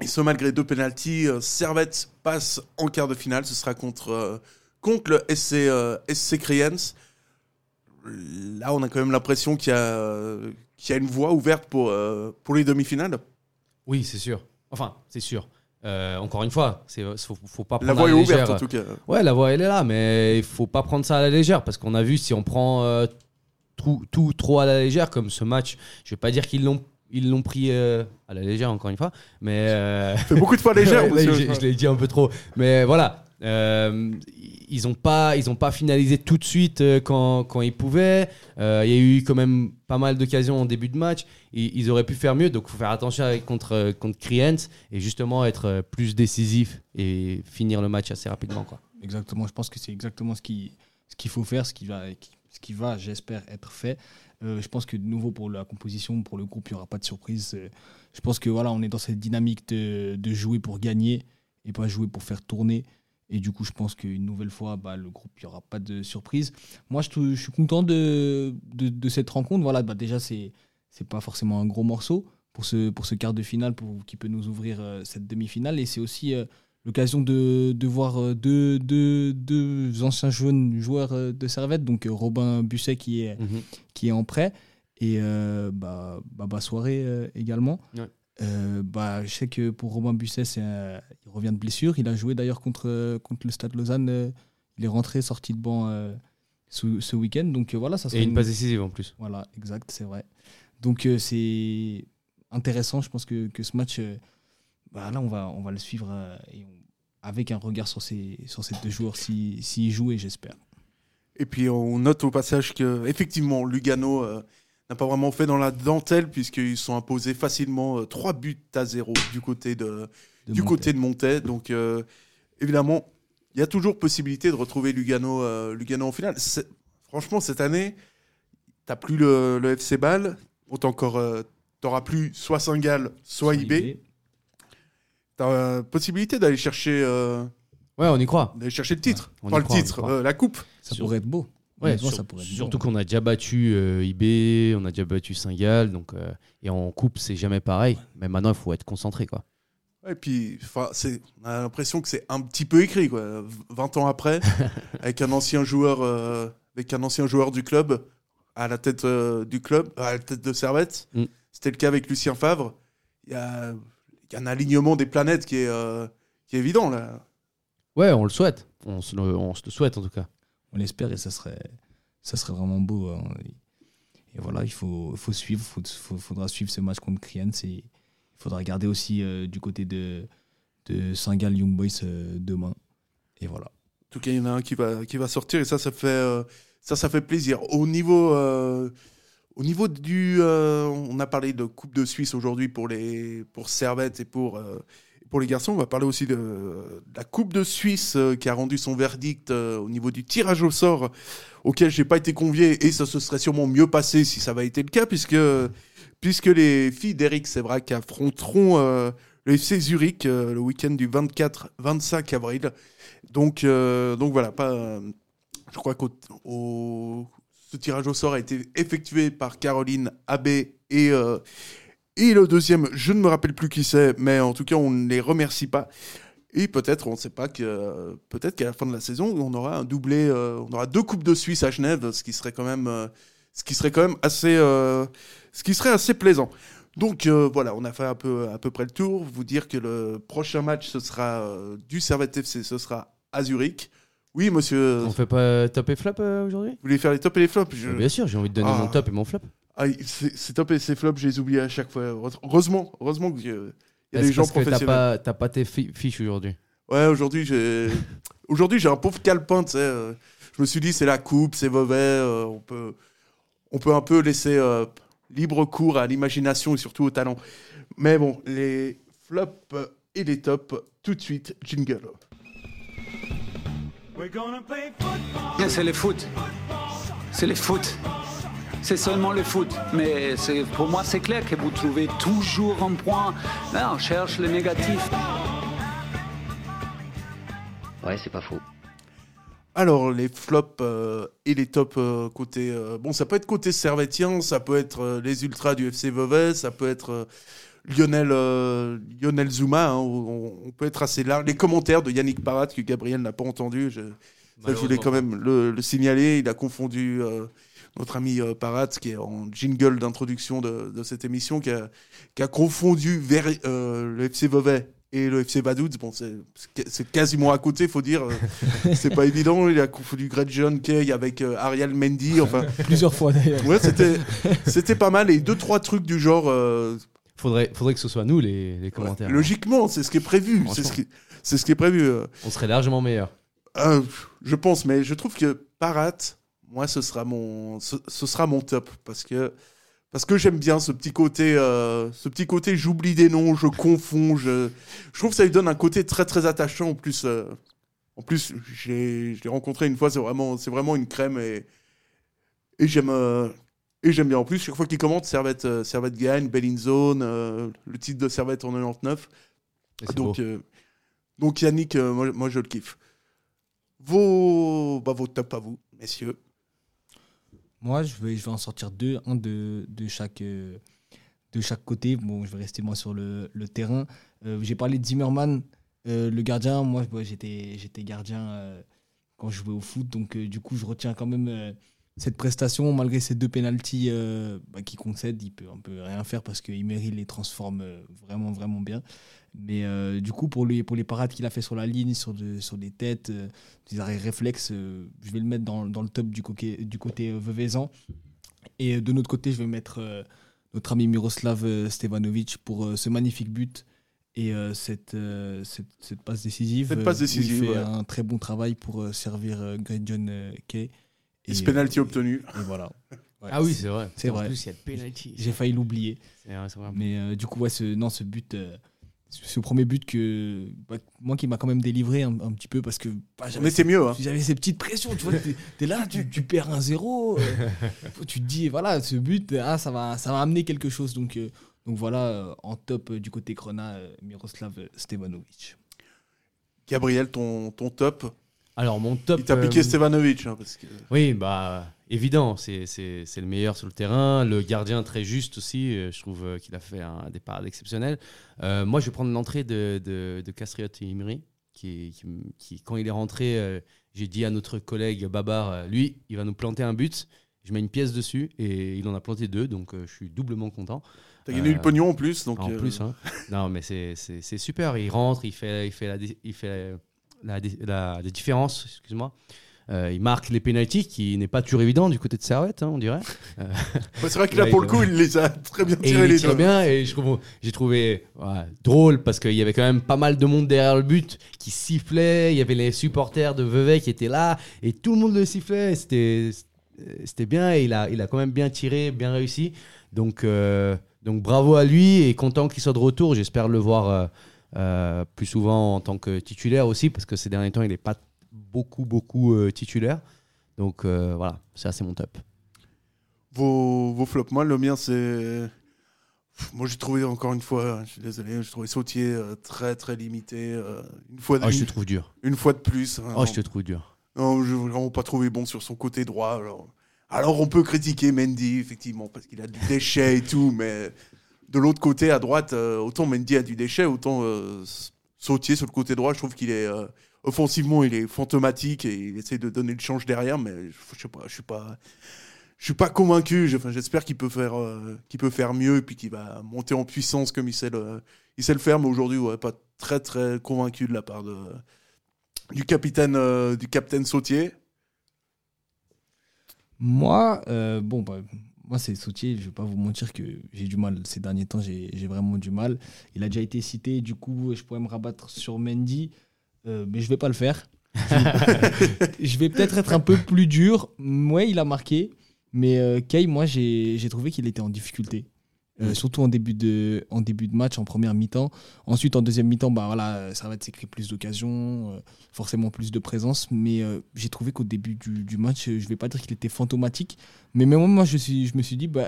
et ce, malgré deux pénalties, Servette passe en quart de finale. Ce sera contre, contre le SC, SC. Là, on a quand même l'impression qu'il y, y a une voie ouverte pour, pour les demi-finales Oui, c'est sûr. Enfin, c'est sûr. Euh, encore une fois, c'est faut, faut pas La prendre voie à est la ouverte en tout cas. Ouais, la voie elle est là, mais il faut pas prendre ça à la légère parce qu'on a vu si on prend euh, tout, tout trop à la légère comme ce match, je vais pas dire qu'ils l'ont ils l'ont pris euh, à la légère encore une fois, mais euh, fait beaucoup de fois légère. Là, j'ai- je l'ai dit un peu trop, mais voilà. euh, ils ont pas, ils ont pas finalisé tout de suite quand, quand ils pouvaient. Il y a eu quand même pas mal d'occasions en début de match. Ils, ils auraient pu faire mieux, donc faut faire attention avec, contre contre Kriens et justement être plus décisif et finir le match assez rapidement quoi. Exactement, je pense que c'est exactement ce qui- ce qu'il faut faire, ce qui va, ce qui va j'espère, être fait. Euh, je pense que de nouveau pour la composition, pour le groupe, il n'y aura pas de surprise. Euh, Je pense que voilà, on est dans cette dynamique de, de jouer pour gagner et pas jouer pour faire tourner. Et du coup, je pense qu'une nouvelle fois, bah, le groupe, il n'y aura pas de surprise. Moi, je, suis content de, de, cette rencontre. Voilà, bah, déjà, c'est c'est pas forcément un gros morceau pour ce, pour ce quart de finale pour, qui peut nous ouvrir euh, cette demi-finale. Et c'est aussi l'occasion de, de voir euh, deux, deux, deux anciens jeunes joueurs euh, de Servette, donc euh, Robin Busset qui est, qui est en prêt et euh, bah, Baba Soirée euh, également. Ouais. Euh, bah, je sais que pour Robin Busset, un- il revient de blessure. Il a joué d'ailleurs contre, contre le Stade Lausanne. il est rentré, sorti de banc ce, ce week-end. Donc voilà, ça Et une passe décisive en plus. voilà, exact, c'est vrai. Donc c'est intéressant, je pense que, que ce match, bah, là on va, on va le suivre euh, et on- avec un regard sur ces, sur ces deux joueurs s'ils s'ils jouent et j'espère. Et puis on note au passage que effectivement Lugano euh, n'a pas vraiment fait dans la dentelle puisqu'ils sont imposés facilement euh, 3 buts à 0 du côté de, De du Montaigne. côté de. Donc euh, évidemment, il y a toujours possibilité de retrouver Lugano, euh, Lugano en finale. Franchement, cette année, t'as plus le, le FC Ball, autant encore, euh, t'auras plus soit Saint-Gall, soit IB. T'as euh, possibilité d'aller chercher, euh, Ouais, on y croit. d'aller chercher le titre, on y pas le croit, on y titre, croit. euh, la coupe. Ça Sur- pourrait être beau. Ouais, Honnêtement, sur- ça pourrait être surtout beau. qu'on a déjà battu euh, IB, on a déjà battu Saint-Gall, donc euh, et en coupe c'est jamais pareil. Mais maintenant il faut être concentré quoi. Et puis, enfin, c'est, on a l'impression que c'est un petit peu écrit, quoi. 20 ans après, avec un ancien joueur, euh, avec un ancien joueur du club à la tête euh, du club, à la tête de Servette. Mm. C'était le cas avec Lucien Favre. Il y a, y a un alignement des planètes qui est, euh, qui est évident là. Ouais, on le souhaite. On se le, on se le souhaite en tout cas. On l'espère et ça serait, ça serait vraiment beau. hein. Et voilà, il faut, il faut suivre, il faut, faut- faudra suivre ce match contre Kriens et il faudra regarder aussi euh, du côté de, de Saint-Gall Young Boys euh, demain. Et voilà. En tout cas, il y en a un qui va, qui va sortir et ça, ça fait, euh, ça, ça fait plaisir. Au niveau, euh, au niveau du, euh, on a parlé de Coupe de Suisse aujourd'hui pour pour Servette et pour, euh, pour les garçons. On va parler aussi de, la Coupe de Suisse euh, qui a rendu son verdict au niveau du tirage au sort auquel j'ai pas été convié et ça se serait sûrement mieux passé si ça avait été le cas puisque, puisque les filles d'Eric Sévrac affronteront le FC Zurich le week-end du 24-25 avril. Donc, donc voilà, pas, je crois que ce tirage au sort a été effectué par Caroline Abbé et, euh, et le deuxième, je ne me rappelle plus qui c'est, mais en tout cas, on ne les remercie pas. Et peut-être, on ne sait pas que peut-être qu'à la fin de la saison, on aura un doublé, euh, on aura deux coupes de Suisse à Genève, ce qui serait quand même, euh, ce qui serait quand même assez, ce qui serait assez plaisant. Donc voilà, on a fait un peu, à peu près le tour. Vous dire que le prochain match, ce sera du Servette FC, ce sera à Zurich. Oui, monsieur. On fait pas top et flop euh, aujourd'hui? Vous voulez faire les tops et les flops? Je- Bien sûr, j'ai envie de donner Ah. mon top et mon flop. Ah, c'est c'est top et c'est flop, je les oublie à chaque fois. Heureusement, heureusement qu'il y a Est-ce des gens parce que t'as professionnels. pas, t'as pas tes fi- fiches aujourd'hui? Ouais, aujourd'hui, j'ai aujourd'hui j'ai un pauvre calepin, tu sais. euh, Je me suis dit, c'est la coupe, c'est mauvais, euh, on, peut... on peut un peu laisser euh, libre cours à l'imagination et surtout au talent. Mais bon, les flops et les tops, tout de suite, jingle. Bien, C'est le foot. C'est le foot. C'est seulement le foot. Mais c'est- pour moi, c'est clair que vous trouvez toujours un point. Là, on cherche le négatif. Ouais, c'est pas faux. Alors, les flops euh, et les tops euh, côté. euh, bon, ça peut être côté servetien, ça peut être euh, les ultras du FC Vevey, ça peut être euh, Lionel, euh, Lionel Zuma. hein, on, on peut être assez large. Les commentaires de Yannick Parat, que Gabriel n'a pas entendu, je, ça, je voulais quand même le, le signaler. Il a confondu euh, notre ami euh, Parat, qui est en jingle d'introduction de, de cette émission, qui a, qui a confondu vers- euh, le FC Vevey et le FC Vaduz. Bon, c'est quasiment à côté, faut dire. Euh, c'est pas évident. Il a confondu Greg John Kay avec euh, Ariel Mendy. Enfin, Plusieurs fois d'ailleurs. ouais, c'était c'était pas mal. Et deux, trois trucs du genre. euh, Faudrait, faudrait que ce soit nous les, les commentaires. logiquement, c'est ce qui est prévu. C'est ce qui, c'est ce qui est prévu. euh. On serait largement meilleur. Euh, je pense, mais je trouve que Parat, moi, ce sera mon, ce, ce sera mon top parce que parce que j'aime bien ce petit côté, euh, ce petit côté. J'oublie des noms, je confonds. Je, je trouve que ça lui donne un côté très très attachant. En plus, euh, en plus, j'ai, je l'ai rencontré une fois. C'est vraiment, c'est vraiment une crème et et j'aime. Et j'aime bien. En plus, chaque fois qu'il commente, Servette, euh, Servette gagne, Bell in Zone, euh, le titre de Servette en 99. Et c'est Donc, euh, donc Yannick, moi, moi, je le kiffe. Vos, bah, vos tops à vous, messieurs. Moi, je vais, je vais en sortir deux, un de, de, chaque, de chaque côté. Bon, je vais rester moi sur le, le terrain. J'ai parlé de Zimmerman, le gardien. Moi, j'étais j'étais gardien quand je jouais au foot. Donc, du coup, je retiens quand même cette prestation. Malgré ces deux pénalties euh, bah, qu'il concède, il peut un peu rien faire parce qu'il mérite les transforme euh, vraiment, vraiment bien. Mais euh, du coup, pour les, pour les parades qu'il a fait sur la ligne, sur, de- sur des têtes, euh, des arrêts réflexes, je vais le mettre dans, dans le top du côté, du côté Veuvezan. Et de notre côté, je vais mettre notre ami Miroslav Stevanovic pour ce magnifique but et euh, cette, euh, cette, cette passe décisive. Cette passe décisive, Il fait ouais. un très bon travail pour servir Great John Kay. Et ce penalty euh, obtenu. Et voilà. Ouais. Ah oui, c'est vrai. C'est En vrai. plus, il y a le penalty. J'ai failli l'oublier. C'est vrai, c'est vrai. Mais euh, du coup, ouais, ce, non, ce but, euh, ce premier but que bah, moi qui m'a quand même délivré un, un petit peu parce que bah, j'avais était mieux. Hein. j'avais ces petites pressions, tu vois, t'es es là, tu, tu perds un zéro, euh, tu te dis, voilà, ce but, ah, ça, va, ça va amener quelque chose. Donc, euh, donc voilà, euh, en top euh, du côté Krona, euh, Miroslav Stevanovic. Gabriel, ton, ton top. Alors, mon top. Il t'a piqué euh, Stevanovic. hein, parce que... Oui, bah évident, c'est le meilleur sur le terrain. Le gardien très juste aussi, euh, je trouve euh, qu'il a fait un départ exceptionnel. Euh, moi, je vais prendre l'entrée de, de, de Castriot et Imri, qui, qui, qui, quand il est rentré, euh, j'ai dit à notre collègue Babar, lui, il va nous planter un but. Je mets une pièce dessus et il en a planté deux, donc je suis doublement content. T'as gagné Euh, du pognon en plus. Donc, en euh, plus, hein. non, mais c'est- super. Il rentre, il fait, il fait la, il fait la, la, la différence, excuse-moi. Euh, il marque les pénalties, qui n'est pas toujours évident du côté de Servette, hein, on dirait. ouais, c'est vrai que là, pour le coup, il les a très bien tirés les deux. bien, et j'ai trouvé drôle parce qu'il y avait quand même pas mal de monde derrière le but qui sifflait. Il y avait les supporters de Vevey qui étaient là, et tout le monde le sifflait. C'était, c'était bien, et il a, il a quand même bien tiré, bien réussi. Donc, euh, donc bravo à lui, et content qu'il soit de retour. J'espère le voir euh, plus souvent en tant que titulaire aussi, parce que ces derniers temps, il n'est pas beaucoup, beaucoup euh, titulaire. Donc euh, voilà, ça c'est mon top. Vos, vos flops. Moi, le mien, c'est. Moi, j'ai trouvé encore une fois, je suis désolé, j'ai trouvé Sautier très très limité. une, fois de, Oh, je te trouve dur. une fois de plus. hein, Oh, non. je te trouve dur. Non, je n'ai vraiment pas trouvé bon sur son côté droit. Alors, alors on peut critiquer Mendy, effectivement, parce qu'il a du déchet et tout, mais de l'autre côté, à droite, euh, autant Mendy a du déchet, autant euh, Sautier sur le côté droit, je trouve qu'il est. euh, offensivement, il est fantomatique et il essaie de donner le change derrière, mais je, sais pas, je suis pas. Je suis pas convaincu. J'espère qu'il peut faire, qu'il peut faire mieux et puis qu'il va monter en puissance comme il sait le, il sait le faire. Mais aujourd'hui, ouais, pas très très convaincu de la part du capitaine, du capitaine Sautier. Moi, euh, bon, bah, moi c'est Sautier, je vais pas vous mentir que j'ai du mal ces derniers temps, j'ai vraiment du mal. Il a déjà été cité, du coup, je pourrais me rabattre sur Mendy, euh, mais je vais pas le faire. je vais peut-être être un peu plus dur. Ouais, il a marqué, mais euh, Kay, moi j'ai trouvé qu'il était en difficulté. Euh, surtout en début, de, en début de match, en première mi-temps. Ensuite, en deuxième mi-temps, bah, voilà, ça va être créer plus d'occasions, euh, forcément plus de présence. Mais euh, j'ai trouvé qu'au début du, du match, je vais pas dire qu'il était fantomatique. Mais même moi, je, suis, je me suis dit, bah,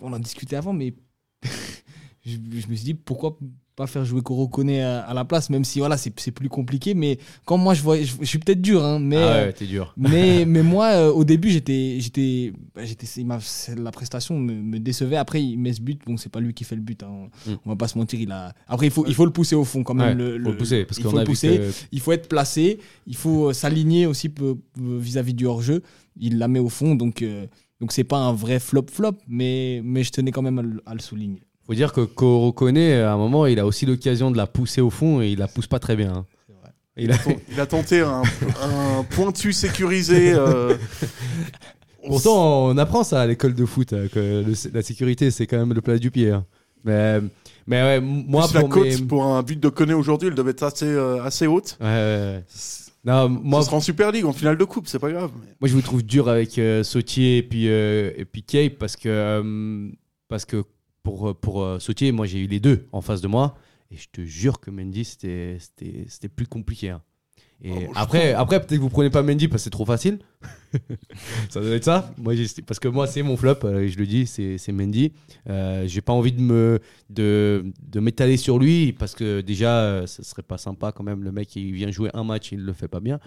on en discutait avant, mais je, je me suis dit pourquoi pas faire jouer Korokone à, à la place, même si voilà, c'est c'est plus compliqué. Mais quand moi je vois, je, je suis peut-être dur, hein, mais. Ah euh, ouais, t'es dur. mais, mais moi, euh, au début, j'étais, j'étais, bah, j'étais, il m'a- c'est- la prestation me, me décevait. Après, il met ce but. Bon, c'est pas lui qui fait le but. hein. Mm. On va pas se mentir. Il a. Après, il faut, il faut le pousser au fond quand même. Ouais, le, faut le pousser parce il qu'on faut a pousser. que Il faut être placé. Il faut euh, s'aligner aussi vis-à-vis du hors-jeu. Il la met au fond, donc. euh, donc c'est pas un vrai flop flop, mais, mais je tenais quand même à le, à le souligner. Faut dire que Korokone, à un moment, il a aussi l'occasion de la pousser au fond et il la pousse pas très bien. hein. Il a- Il a tenté un, un pointu sécurisé. euh, on Pourtant, on apprend ça à l'école de foot, euh, que le- la sécurité, c'est quand même le plat du pied. hein. Mais, mais ouais, moi, Plus la pour mes- pour un but de Koné aujourd'hui, elle devait être assez, euh, assez haute. Ouais, ouais, ouais. Non, moi, sera en Super League, en finale de coupe, c'est pas grave. mais- moi, je vous trouve dur avec euh, Sautier et puis, euh, et puis Cape parce que, euh, parce que pour, pour euh, Sautier, moi, j'ai eu les deux en face de moi. Et je te jure que Mendy, c'était plus compliqué. hein. Et Oh, je après, trouve- après peut-être que vous prenez pas Mendy parce que c'est trop facile. ça doit être ça. Moi, parce que moi, c'est mon flop, euh, et je le dis, c'est Mendy. Euh, j'ai pas envie de me de, de m'étaler sur lui parce que déjà, euh, ce serait pas sympa quand même. Le mec, il vient jouer un match, il le fait pas bien.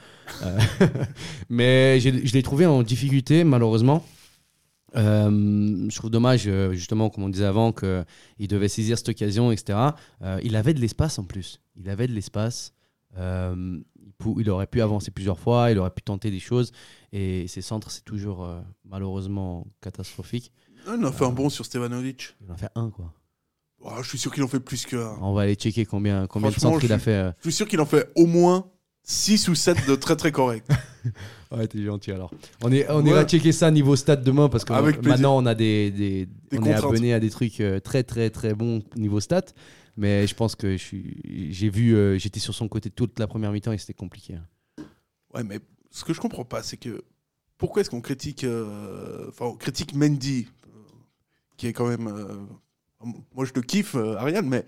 Euh, mais je l'ai trouvé en difficulté, malheureusement. Euh, je trouve dommage, euh, justement, comme on disait avant, qu'il devait saisir cette occasion, etc. Euh, il avait de l'espace en plus. Il avait de l'espace. Euh, il, aurait pu avancer plusieurs fois, il aurait pu tenter des choses. Et ses centres, c'est toujours malheureusement catastrophique. Ah, Il en a fait un bon sur Stevanovic. Il en fait un, quoi. Oh, je suis sûr qu'il en fait plus qu'un. On va aller checker combien, combien de centres il a fait. Je suis sûr qu'il en fait au moins 6 ou 7 de très très corrects. Ouais, t'es gentil alors. On, est, on Ouais. ira checker ça niveau stade demain parce que Avec maintenant on a des, des, Des on est abonné à des trucs euh, très très très bons niveau stats. Mais je pense que j'ai vu, euh, j'étais sur son côté toute la première mi-temps et c'était compliqué. hein. Ouais, mais ce que je comprends pas, c'est que pourquoi est-ce qu'on critique, euh, enfin, on critique Mendy, euh, qui est quand même, moi je le kiffe, Ariane, mais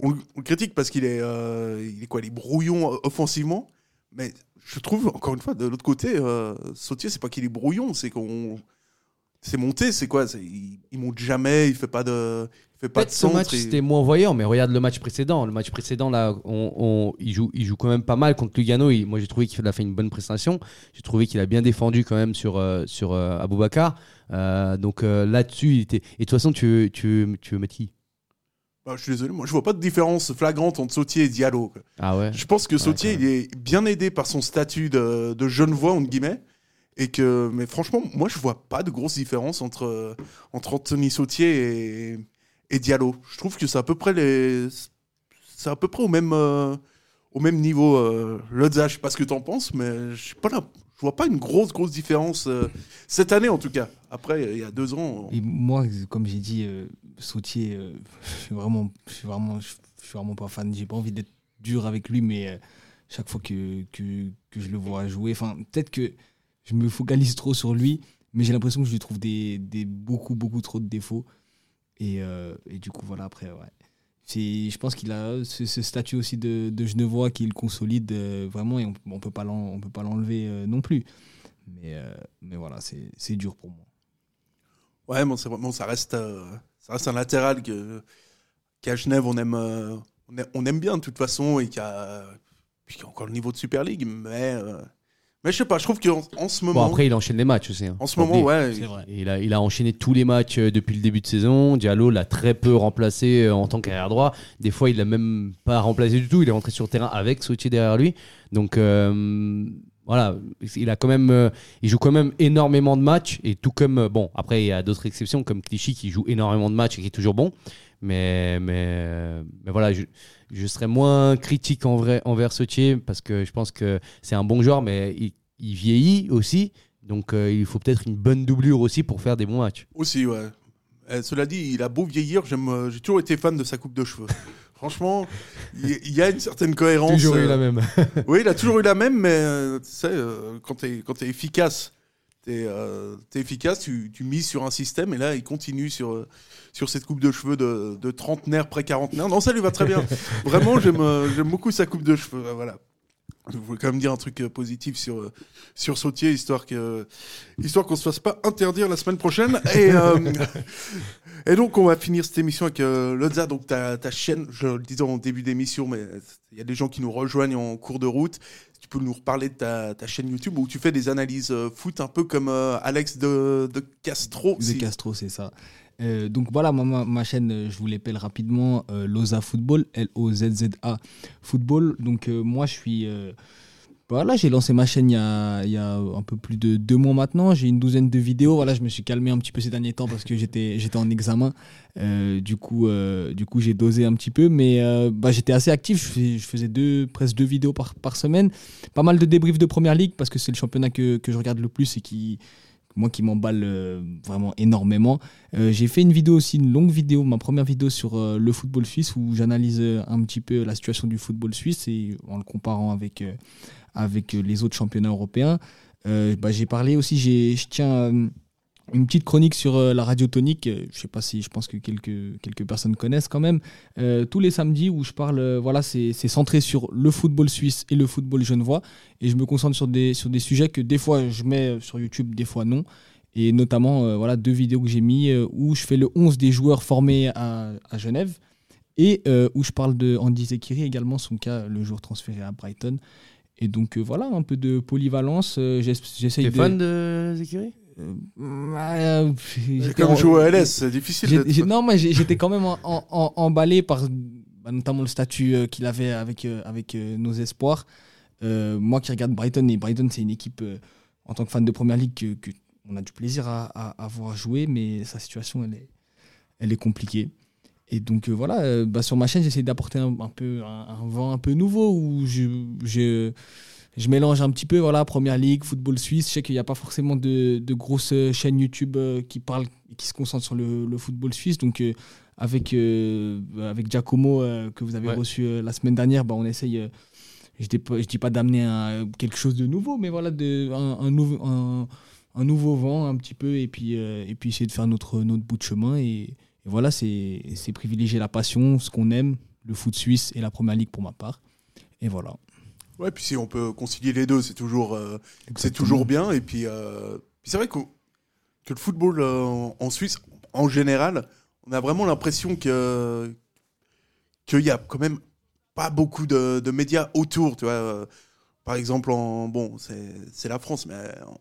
on, on le critique parce qu'il est, il est quoi, il est brouillon offensivement, mais je trouve encore une fois de l'autre côté, euh, Sautier, c'est pas qu'il est brouillon, c'est qu'on, c'est monté, c'est quoi, il, il monte jamais, il fait pas de, il fait pas de Peut-être ce centre. match et- c'était moins voyant, mais regarde le match précédent. Le match précédent là, on, on- il joue, il joue quand même pas mal contre Lugano. Il- moi j'ai trouvé qu'il a fait une bonne prestation. J'ai trouvé qu'il a bien défendu quand même sur euh, sur euh, Aboubacar. Euh, donc euh, là-dessus, il était. Et de toute façon, tu tu tu veux mettre qui? Bah, je suis désolé, moi je vois pas de différence flagrante entre Sautier et Diallo. quoi. Ah ouais. Je pense que Sautier, quand il est bien aidé par son statut de, de jeune voix, entre guillemets. Et que, mais franchement, moi, je vois pas de grosse différence entre, entre Anthony Sautier et, et Diallo. Je trouve que c'est à peu près les, c'est à peu près au même, euh, au même niveau. Euh, Lodza, je sais pas ce que t'en penses, mais je sais pas là, je vois pas une grosse, grosse différence euh, cette année en tout cas. Après, il y a deux ans, on- Et moi, comme j'ai dit, euh, Sautier, euh, je suis vraiment, je suis vraiment, je suis vraiment pas fan. J'ai pas envie d'être dur avec lui, mais euh, chaque fois que, que, je le vois jouer, enfin, peut-être que je me focalise trop sur lui, mais j'ai l'impression que je lui trouve des, des beaucoup, beaucoup trop de défauts. Et, euh, et du coup, voilà, après, ouais. Je pense qu'il a ce, statut aussi de, de Genevois qui le consolide vraiment et on, on peut pas l'enlever non plus. Mais, mais voilà, c'est dur pour moi. Ouais, bon, vraiment, ça reste, ça reste un latéral que, qu'à Genève, on aime, euh, on aime, on aime bien de toute façon et qui a, puis qui a encore le niveau de Super League. Mais, euh, mais je sais pas, je trouve qu'en en ce moment, Bon après, il enchaîne les matchs aussi. hein. en ce moment, ouais, C'est vrai. Il a, il a enchaîné tous les matchs euh, depuis le début de saison. Diallo l'a très peu remplacé euh, en tant qu'arrière droit. Des fois, il l'a même pas remplacé du tout. Il est rentré sur le terrain avec Sautier derrière lui. Donc euh, voilà, il a quand même, euh, il joue quand même énormément de matchs. Et tout comme euh, bon, après il y a d'autres exceptions comme Clichy qui joue énormément de matchs et qui est toujours bon. Mais mais euh, mais voilà, je, serais moins critique en vrai envers Sautier parce que je pense que c'est un bon joueur, mais il, il vieillit aussi. Donc il faut peut-être une bonne doublure aussi pour faire des bons matchs. aussi, ouais. Euh, cela dit, il a beau vieillir, j'ai toujours été fan de sa coupe de cheveux. Franchement, il y, a une certaine cohérence. Toujours eu euh, la même. Oui, il a toujours eu la même, mais euh, tu sais, euh, quand tu es, efficace, tu es, efficace, tu, tu mises sur un système, et là, il continue sur, sur cette coupe de cheveux de, de trentenaire, pré-quarantenaire. Non, ça lui va très bien. Vraiment, j'aime beaucoup sa coupe de cheveux. Voilà. Je voulais quand même dire un truc euh, positif sur, euh, sur Sautier, histoire que histoire qu'on se fasse pas interdire la semaine prochaine. Et, euh, et donc, on va finir cette émission avec euh, Lodza, donc ta, ta chaîne, je le disais en début d'émission, mais il y a des gens qui nous rejoignent en cours de route. Tu peux nous reparler de ta, ta chaîne YouTube où tu fais des analyses foot un peu comme euh, Alex de, de Castro. De si- Castro, c'est ça. Euh, donc voilà, ma, chaîne, euh, je vous l'appelle rapidement euh, Loza Football, L-O-Z-Z-A Football. Donc moi, je suis. euh, voilà, j'ai lancé ma chaîne il y, a, un peu plus de deux mois maintenant. J'ai une douzaine de vidéos. Voilà, je me suis calmé un petit peu ces derniers temps parce que j'étais en examen. Du coup, du coup, j'ai dosé un petit peu, mais bah, j'étais assez actif. Je, fais- je faisais deux, presque deux vidéos par, semaine. Pas mal de débriefs de première ligue parce que c'est le championnat que je regarde le plus et qui, moi, qui m'emballe euh, vraiment énormément. Euh, j'ai fait une vidéo aussi, une longue vidéo, ma première vidéo sur euh, le football suisse où j'analyse euh, un petit peu la situation du football suisse et en le comparant avec, avec les autres championnats européens. Bah, j'ai parlé aussi, je tiens une petite chronique sur euh, la radio tonique. Euh, Je sais pas si, je pense que quelques, quelques personnes connaissent quand même. Euh, tous les samedis où je parle, voilà, c'est centré sur le football suisse et le football genevois. Et je me concentre sur des, sur des sujets que des fois je mets sur YouTube, des fois non. Et notamment, voilà, deux vidéos que j'ai mis où je fais le 11 des joueurs formés à, à Genève et où je parle de Andy Zekiri également, son cas, le jour transféré à Brighton. Et donc euh, voilà, un peu de polyvalence. euh, j'ess- J'essaye T'es de. fan de Zekiri? Euh, euh, J'ai j'étais comme en- joué à LS, c'est difficile. non, mais j'étais quand même en- en- en- emballé par bah, notamment le statut euh, qu'il avait avec, euh, avec euh, nos espoirs. Euh, moi qui regarde Brighton, et Brighton, c'est une équipe, euh, en tant que fan de Première Ligue, que, que on a du plaisir à, à, à voir jouer, mais sa situation, elle est, elle est compliquée. Et donc euh, voilà, euh, bah, sur ma chaîne, j'essaie d'apporter un, un peu un, un vent un peu nouveau où je, je, je mélange un petit peu voilà Première Ligue, football suisse. Je sais qu'il n'y a pas forcément de, de grosses chaînes YouTube euh, qui parlent qui se concentrent sur le, le football suisse. Donc euh, avec avec Giacomo que vous avez Ouais. reçu la semaine dernière, bah, on essaye. je dis pas, je dis pas d'amener quelque chose de nouveau, mais voilà de un, nouveau un, nouveau vent un petit peu et puis et puis essayer de faire notre notre bout de chemin et, et voilà c'est privilégier la passion, ce qu'on aime, le foot suisse et la première ligue pour ma part. Et voilà. Ouais, puis si on peut concilier les deux, c'est toujours, euh, c'est toujours bien. Et puis, euh, puis c'est vrai que, que le football euh, en, en Suisse, en général, on a vraiment l'impression que qu'il y a quand même pas beaucoup de, de médias autour. Tu vois. Par exemple, en, bon, c'est la France, mais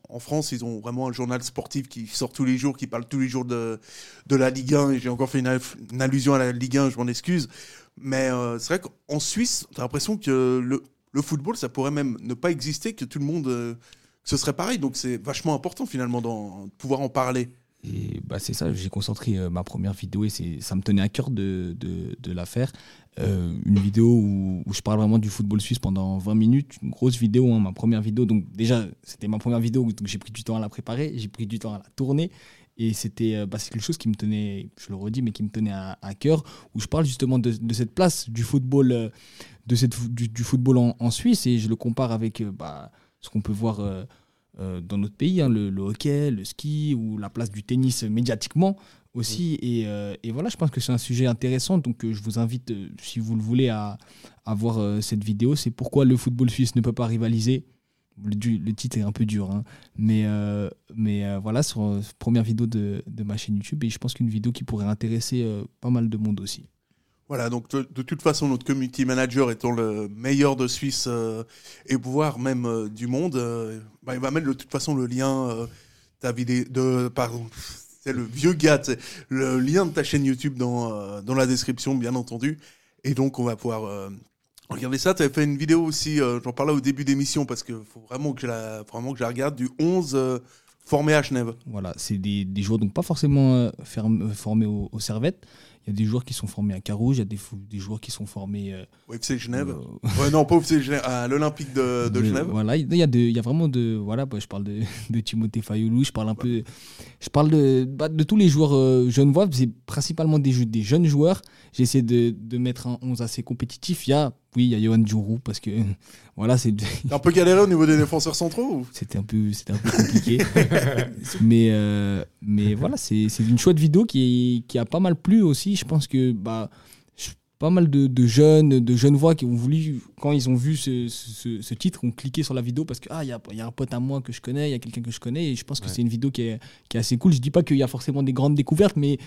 en France, ils ont vraiment un journal sportif qui sort tous les jours, qui parle tous les jours de, la Ligue 1. Et j'ai encore fait une, allusion à la Ligue 1, je m'en excuse. Mais euh, c'est vrai qu'en Suisse, tu l'impression que le, football, ça pourrait même ne pas exister, que tout le monde, euh, ce serait pareil. Donc c'est vachement important finalement de pouvoir en parler. Et bah, c'est ça, j'ai concentré euh, ma première vidéo et ça me tenait à cœur de, de, la faire. Euh, une vidéo où, je parle vraiment du football suisse pendant 20 minutes, une grosse vidéo, hein, ma première vidéo. Donc déjà, c'était ma première vidéo, donc j'ai pris du temps à la préparer, j'ai pris du temps à la tourner. Et c'était euh, bah, quelque chose qui me tenait, je le redis, mais qui me tenait à, cœur, où je parle justement de, cette place du football, de cette, du, football en, en Suisse et je le compare avec bah, ce qu'on peut voir dans notre pays, hein, le, le hockey, le ski ou la place du tennis euh, médiatiquement aussi. Et, euh, et voilà, je pense que c'est un sujet intéressant. Donc euh, je vous invite, euh, si vous le voulez, à, à voir euh, cette vidéo. C'est pourquoi le football suisse ne peut pas rivaliser. Le, du- le titre est un peu dur, hein. mais, euh, mais euh, voilà, sur euh, première vidéo de, de ma chaîne YouTube. Et je pense qu'une vidéo qui pourrait intéresser euh, pas mal de monde aussi. Voilà, donc de, toute façon, notre community manager étant le meilleur de Suisse euh, et voire même euh, du monde, euh, bah, il va mettre de toute façon le lien, ta vidéo, de, pardon, c'est le vieux gars, le lien de ta chaîne YouTube dans, dans la description, bien entendu. Et donc, on va pouvoir regarder ça. Tu avais fait une vidéo aussi, j'en parlais au début d'émission parce qu'il faut vraiment que, je la, vraiment que je regarde, du 11 euh, formé à Genève. Voilà, c'est des, des joueurs donc pas forcément formés au, au Servette. Il y a des joueurs qui sont formés à Carouge, il y a des, joueurs qui sont formés euh, Au FC Genève. euh, Ouais, non, pas au FC Genève, à l'Olympique de, de de- Genève. Voilà, il y a, de, il y a vraiment de. Voilà, bah, je parle de, de Timothée Fayoulou, je parle un peu. Je parle de, bah, de tous les joueurs euh, genevois, c'est principalement des, jeunes joueurs. J'ai essayé de, de mettre un 11 assez compétitif. Il y a, oui, il y a Johan Djourou, parce que voilà, c'est. Un peu galéré au niveau des défenseurs centraux ou? C'était un peu, c'était un peu compliqué. mais, euh, mais voilà, c'est c'est une chouette vidéo qui, qui a pas mal plu aussi. Je pense que bah, pas mal de, de jeunes, de jeunes voix qui ont voulu, quand ils ont vu ce, ce- ce titre, ont cliqué sur la vidéo parce que ah, il y a, il y a un pote à moi que je connais, il y a quelqu'un que je connais, et je pense que Ouais. c'est une vidéo qui est, qui est assez cool. Je dis pas qu'il y a forcément des grandes découvertes, mais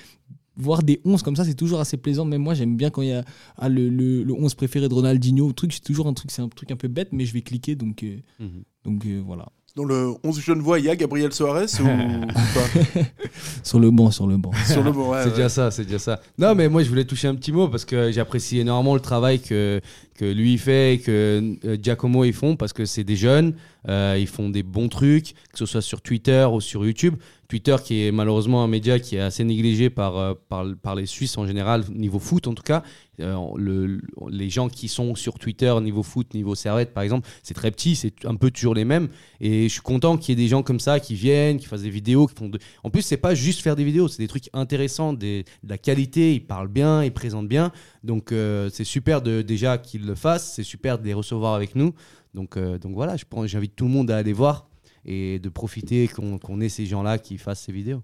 voir des 11 comme ça, c'est toujours assez plaisant. Même moi, j'aime bien quand il y a ah, le, le, le 11 préféré de Ronaldinho, truc, c'est toujours un truc, c'est un truc un peu bête, mais je vais cliquer, donc, euh, Mhm. donc euh, voilà. Dans le 11 jeunes voix, il y a Gabriel Soares ou, ou pas Sur le banc, sur le banc. Sur le bon, ouais, c'est ouais. déjà ça, c'est déjà ça. Non, mais moi, je voulais toucher un petit mot parce que j'apprécie énormément le travail que, que lui fait et que euh, Giacomo ils font parce que c'est des jeunes, euh, ils font des bons trucs, que ce soit sur Twitter ou sur YouTube. Twitter qui est malheureusement un média qui est assez négligé par, euh, par, les Suisses en général, niveau foot en tout cas. Euh, le- le- les gens qui sont sur Twitter, niveau foot, niveau servette par exemple, c'est très petit, c'est un peu toujours les mêmes. Et je suis content qu'il y ait des gens comme ça qui viennent, qui fassent des vidéos, qui font. En plus, c'est pas juste faire des vidéos, c'est des trucs intéressants, de la qualité, ils parlent bien, ils présentent bien. Donc euh, c'est super de déjà qu'ils le fassent, c'est super de les recevoir avec nous. Donc, donc voilà, j'invite tout le monde à aller voir et de profiter qu'on qu'on ait ces gens-là qui fassent ces vidéos.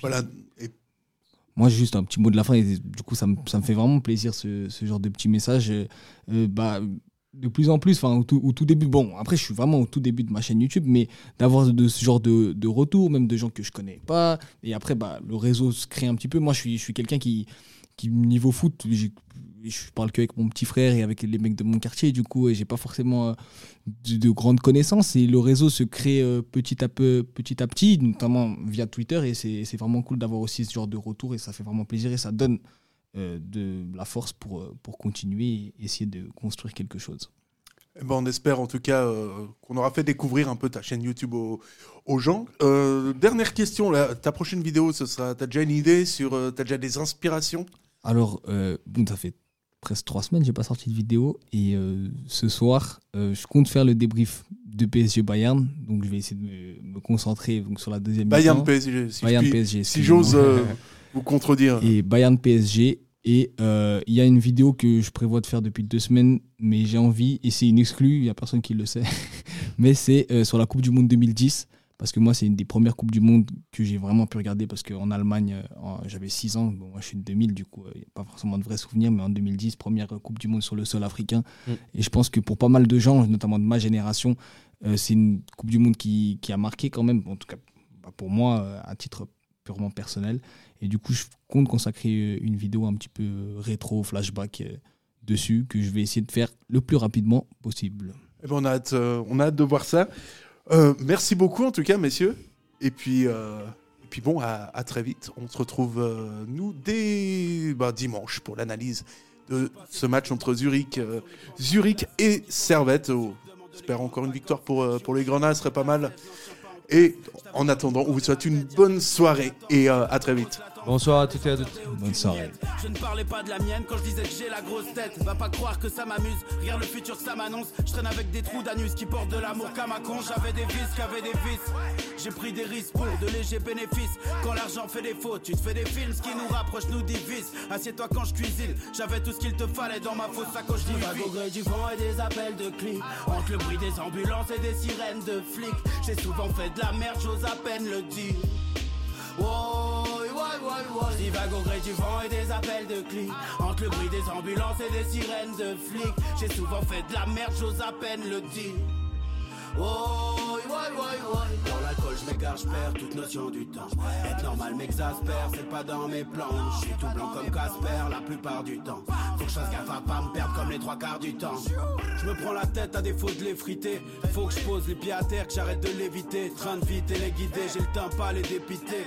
Voilà. Et Moi, juste un petit mot de la fin, et du coup, ça me, ça me fait vraiment plaisir ce, ce genre de petit message. Euh, euh, bah, de plus en plus, enfin, au tout, au tout début, bon, après, je suis vraiment au tout début de ma chaîne YouTube, mais d'avoir de, ce genre de, de retour, même de gens que je connais pas, et après, bah, le réseau se crée un petit peu. Moi, je suis, je suis quelqu'un qui, qui, niveau foot, je parle qu'avec mon petit frère et avec les mecs de mon quartier, du coup, j'ai pas forcément euh, de, de grandes connaissances, et le réseau se crée euh, petit à peu, petit à petit, notamment via Twitter, et c'est vraiment cool d'avoir aussi ce genre de retour, et ça fait vraiment plaisir, et ça donne euh, de la force pour, pour continuer et essayer de construire quelque chose. Eh ben, on espère en tout cas qu'on aura fait découvrir un peu ta chaîne YouTube aux, gens. Dernière question, ta prochaine vidéo, ce sera, t'as déjà une idée sur, t'as déjà des inspirations? Alors, euh, bon, ça fait presque trois semaines que j'ai pas sorti de vidéo, et euh, ce soir, euh, je compte faire le débrief de PSG Bayern, donc je vais essayer de me, me concentrer donc, sur la deuxième Bayern mi-temps. PSG, si, Bayern puis- PSG, si j'ose vous contredire. et Bayern PSG. Et il y a une vidéo que je prévois de faire depuis deux semaines, mais j'ai envie, et c'est une exclue, il n'y a personne qui le sait, mais c'est sur la Coupe du Monde 2010, parce que moi c'est une des premières Coupes du Monde que j'ai vraiment pu regarder, parce qu'en Allemagne, euh, j'avais 6 ans, bon, moi je suis de 2000, du coup il n'y a pas forcément de vrais souvenirs, mais en 2010, première Coupe du Monde sur le sol africain. Mm. Et je pense que pour pas mal de gens, notamment de ma génération, euh, c'est une Coupe du Monde qui, qui a marqué quand même, en tout cas bah, pour moi, euh, à titre purement personnel. Et du coup, je compte consacrer euh, une vidéo un petit peu euh, rétro, flashback euh, dessus, que je vais essayer de faire le plus rapidement possible. Eh ben, on, a hâte, euh, on a hâte de voir ça. Euh, merci beaucoup en tout cas, messieurs. Et puis, euh, puis bon, à, très vite. On se retrouve, euh, nous, dès bah, dimanche pour l'analyse de ce match entre Zurich, Zurich et Servette. Oh, J'espère encore une victoire pour, pour les Grenats, ce serait pas mal. Et en attendant, on vous souhaite une bonne soirée et à très vite. Bonsoir à toutes et à toutes. Bonne soirée. Je ne parlais pas de la mienne quand je disais que j'ai la grosse tête. Va pas croire que ça m'amuse. Regarde le futur, ça m'annonce. Je traîne avec des trous d'anus qui portent de l'amour comme un con. J'avais des vices, qu'avait des vices. J'ai pris des risques pour de légers bénéfices. Quand l'argent fait défaut, tu te fais des films. Ce qui nous rapproche nous divise. Assieds-toi quand je cuisine. J'avais tout ce qu'il te fallait dans ma fausse sacoche du au gré du vent et des appels de clics. Entre le bruit des ambulances et des sirènes de flics. J'ai souvent fait de la merde, j'ose à peine le dire. Ouais. Divague au gré du vent et des appels de clics. Entre le bruit des ambulances et des sirènes de flics. J'ai souvent fait de la merde, j'ose à peine le dire. Dans l'alcool, je m'égare, je perds toute notion du temps. Être normal m'exaspère, c'est pas dans mes plans. Je suis tout blanc comme Casper la plupart du temps. Faut que je fasse gaffe à pas me perdre comme les trois quarts du temps. Je me prends la tête à défaut de l'effriter. Faut que je pose les pieds à terre, que j'arrête de l'éviter. Train de les guider, j'ai le temps pas les dépiter.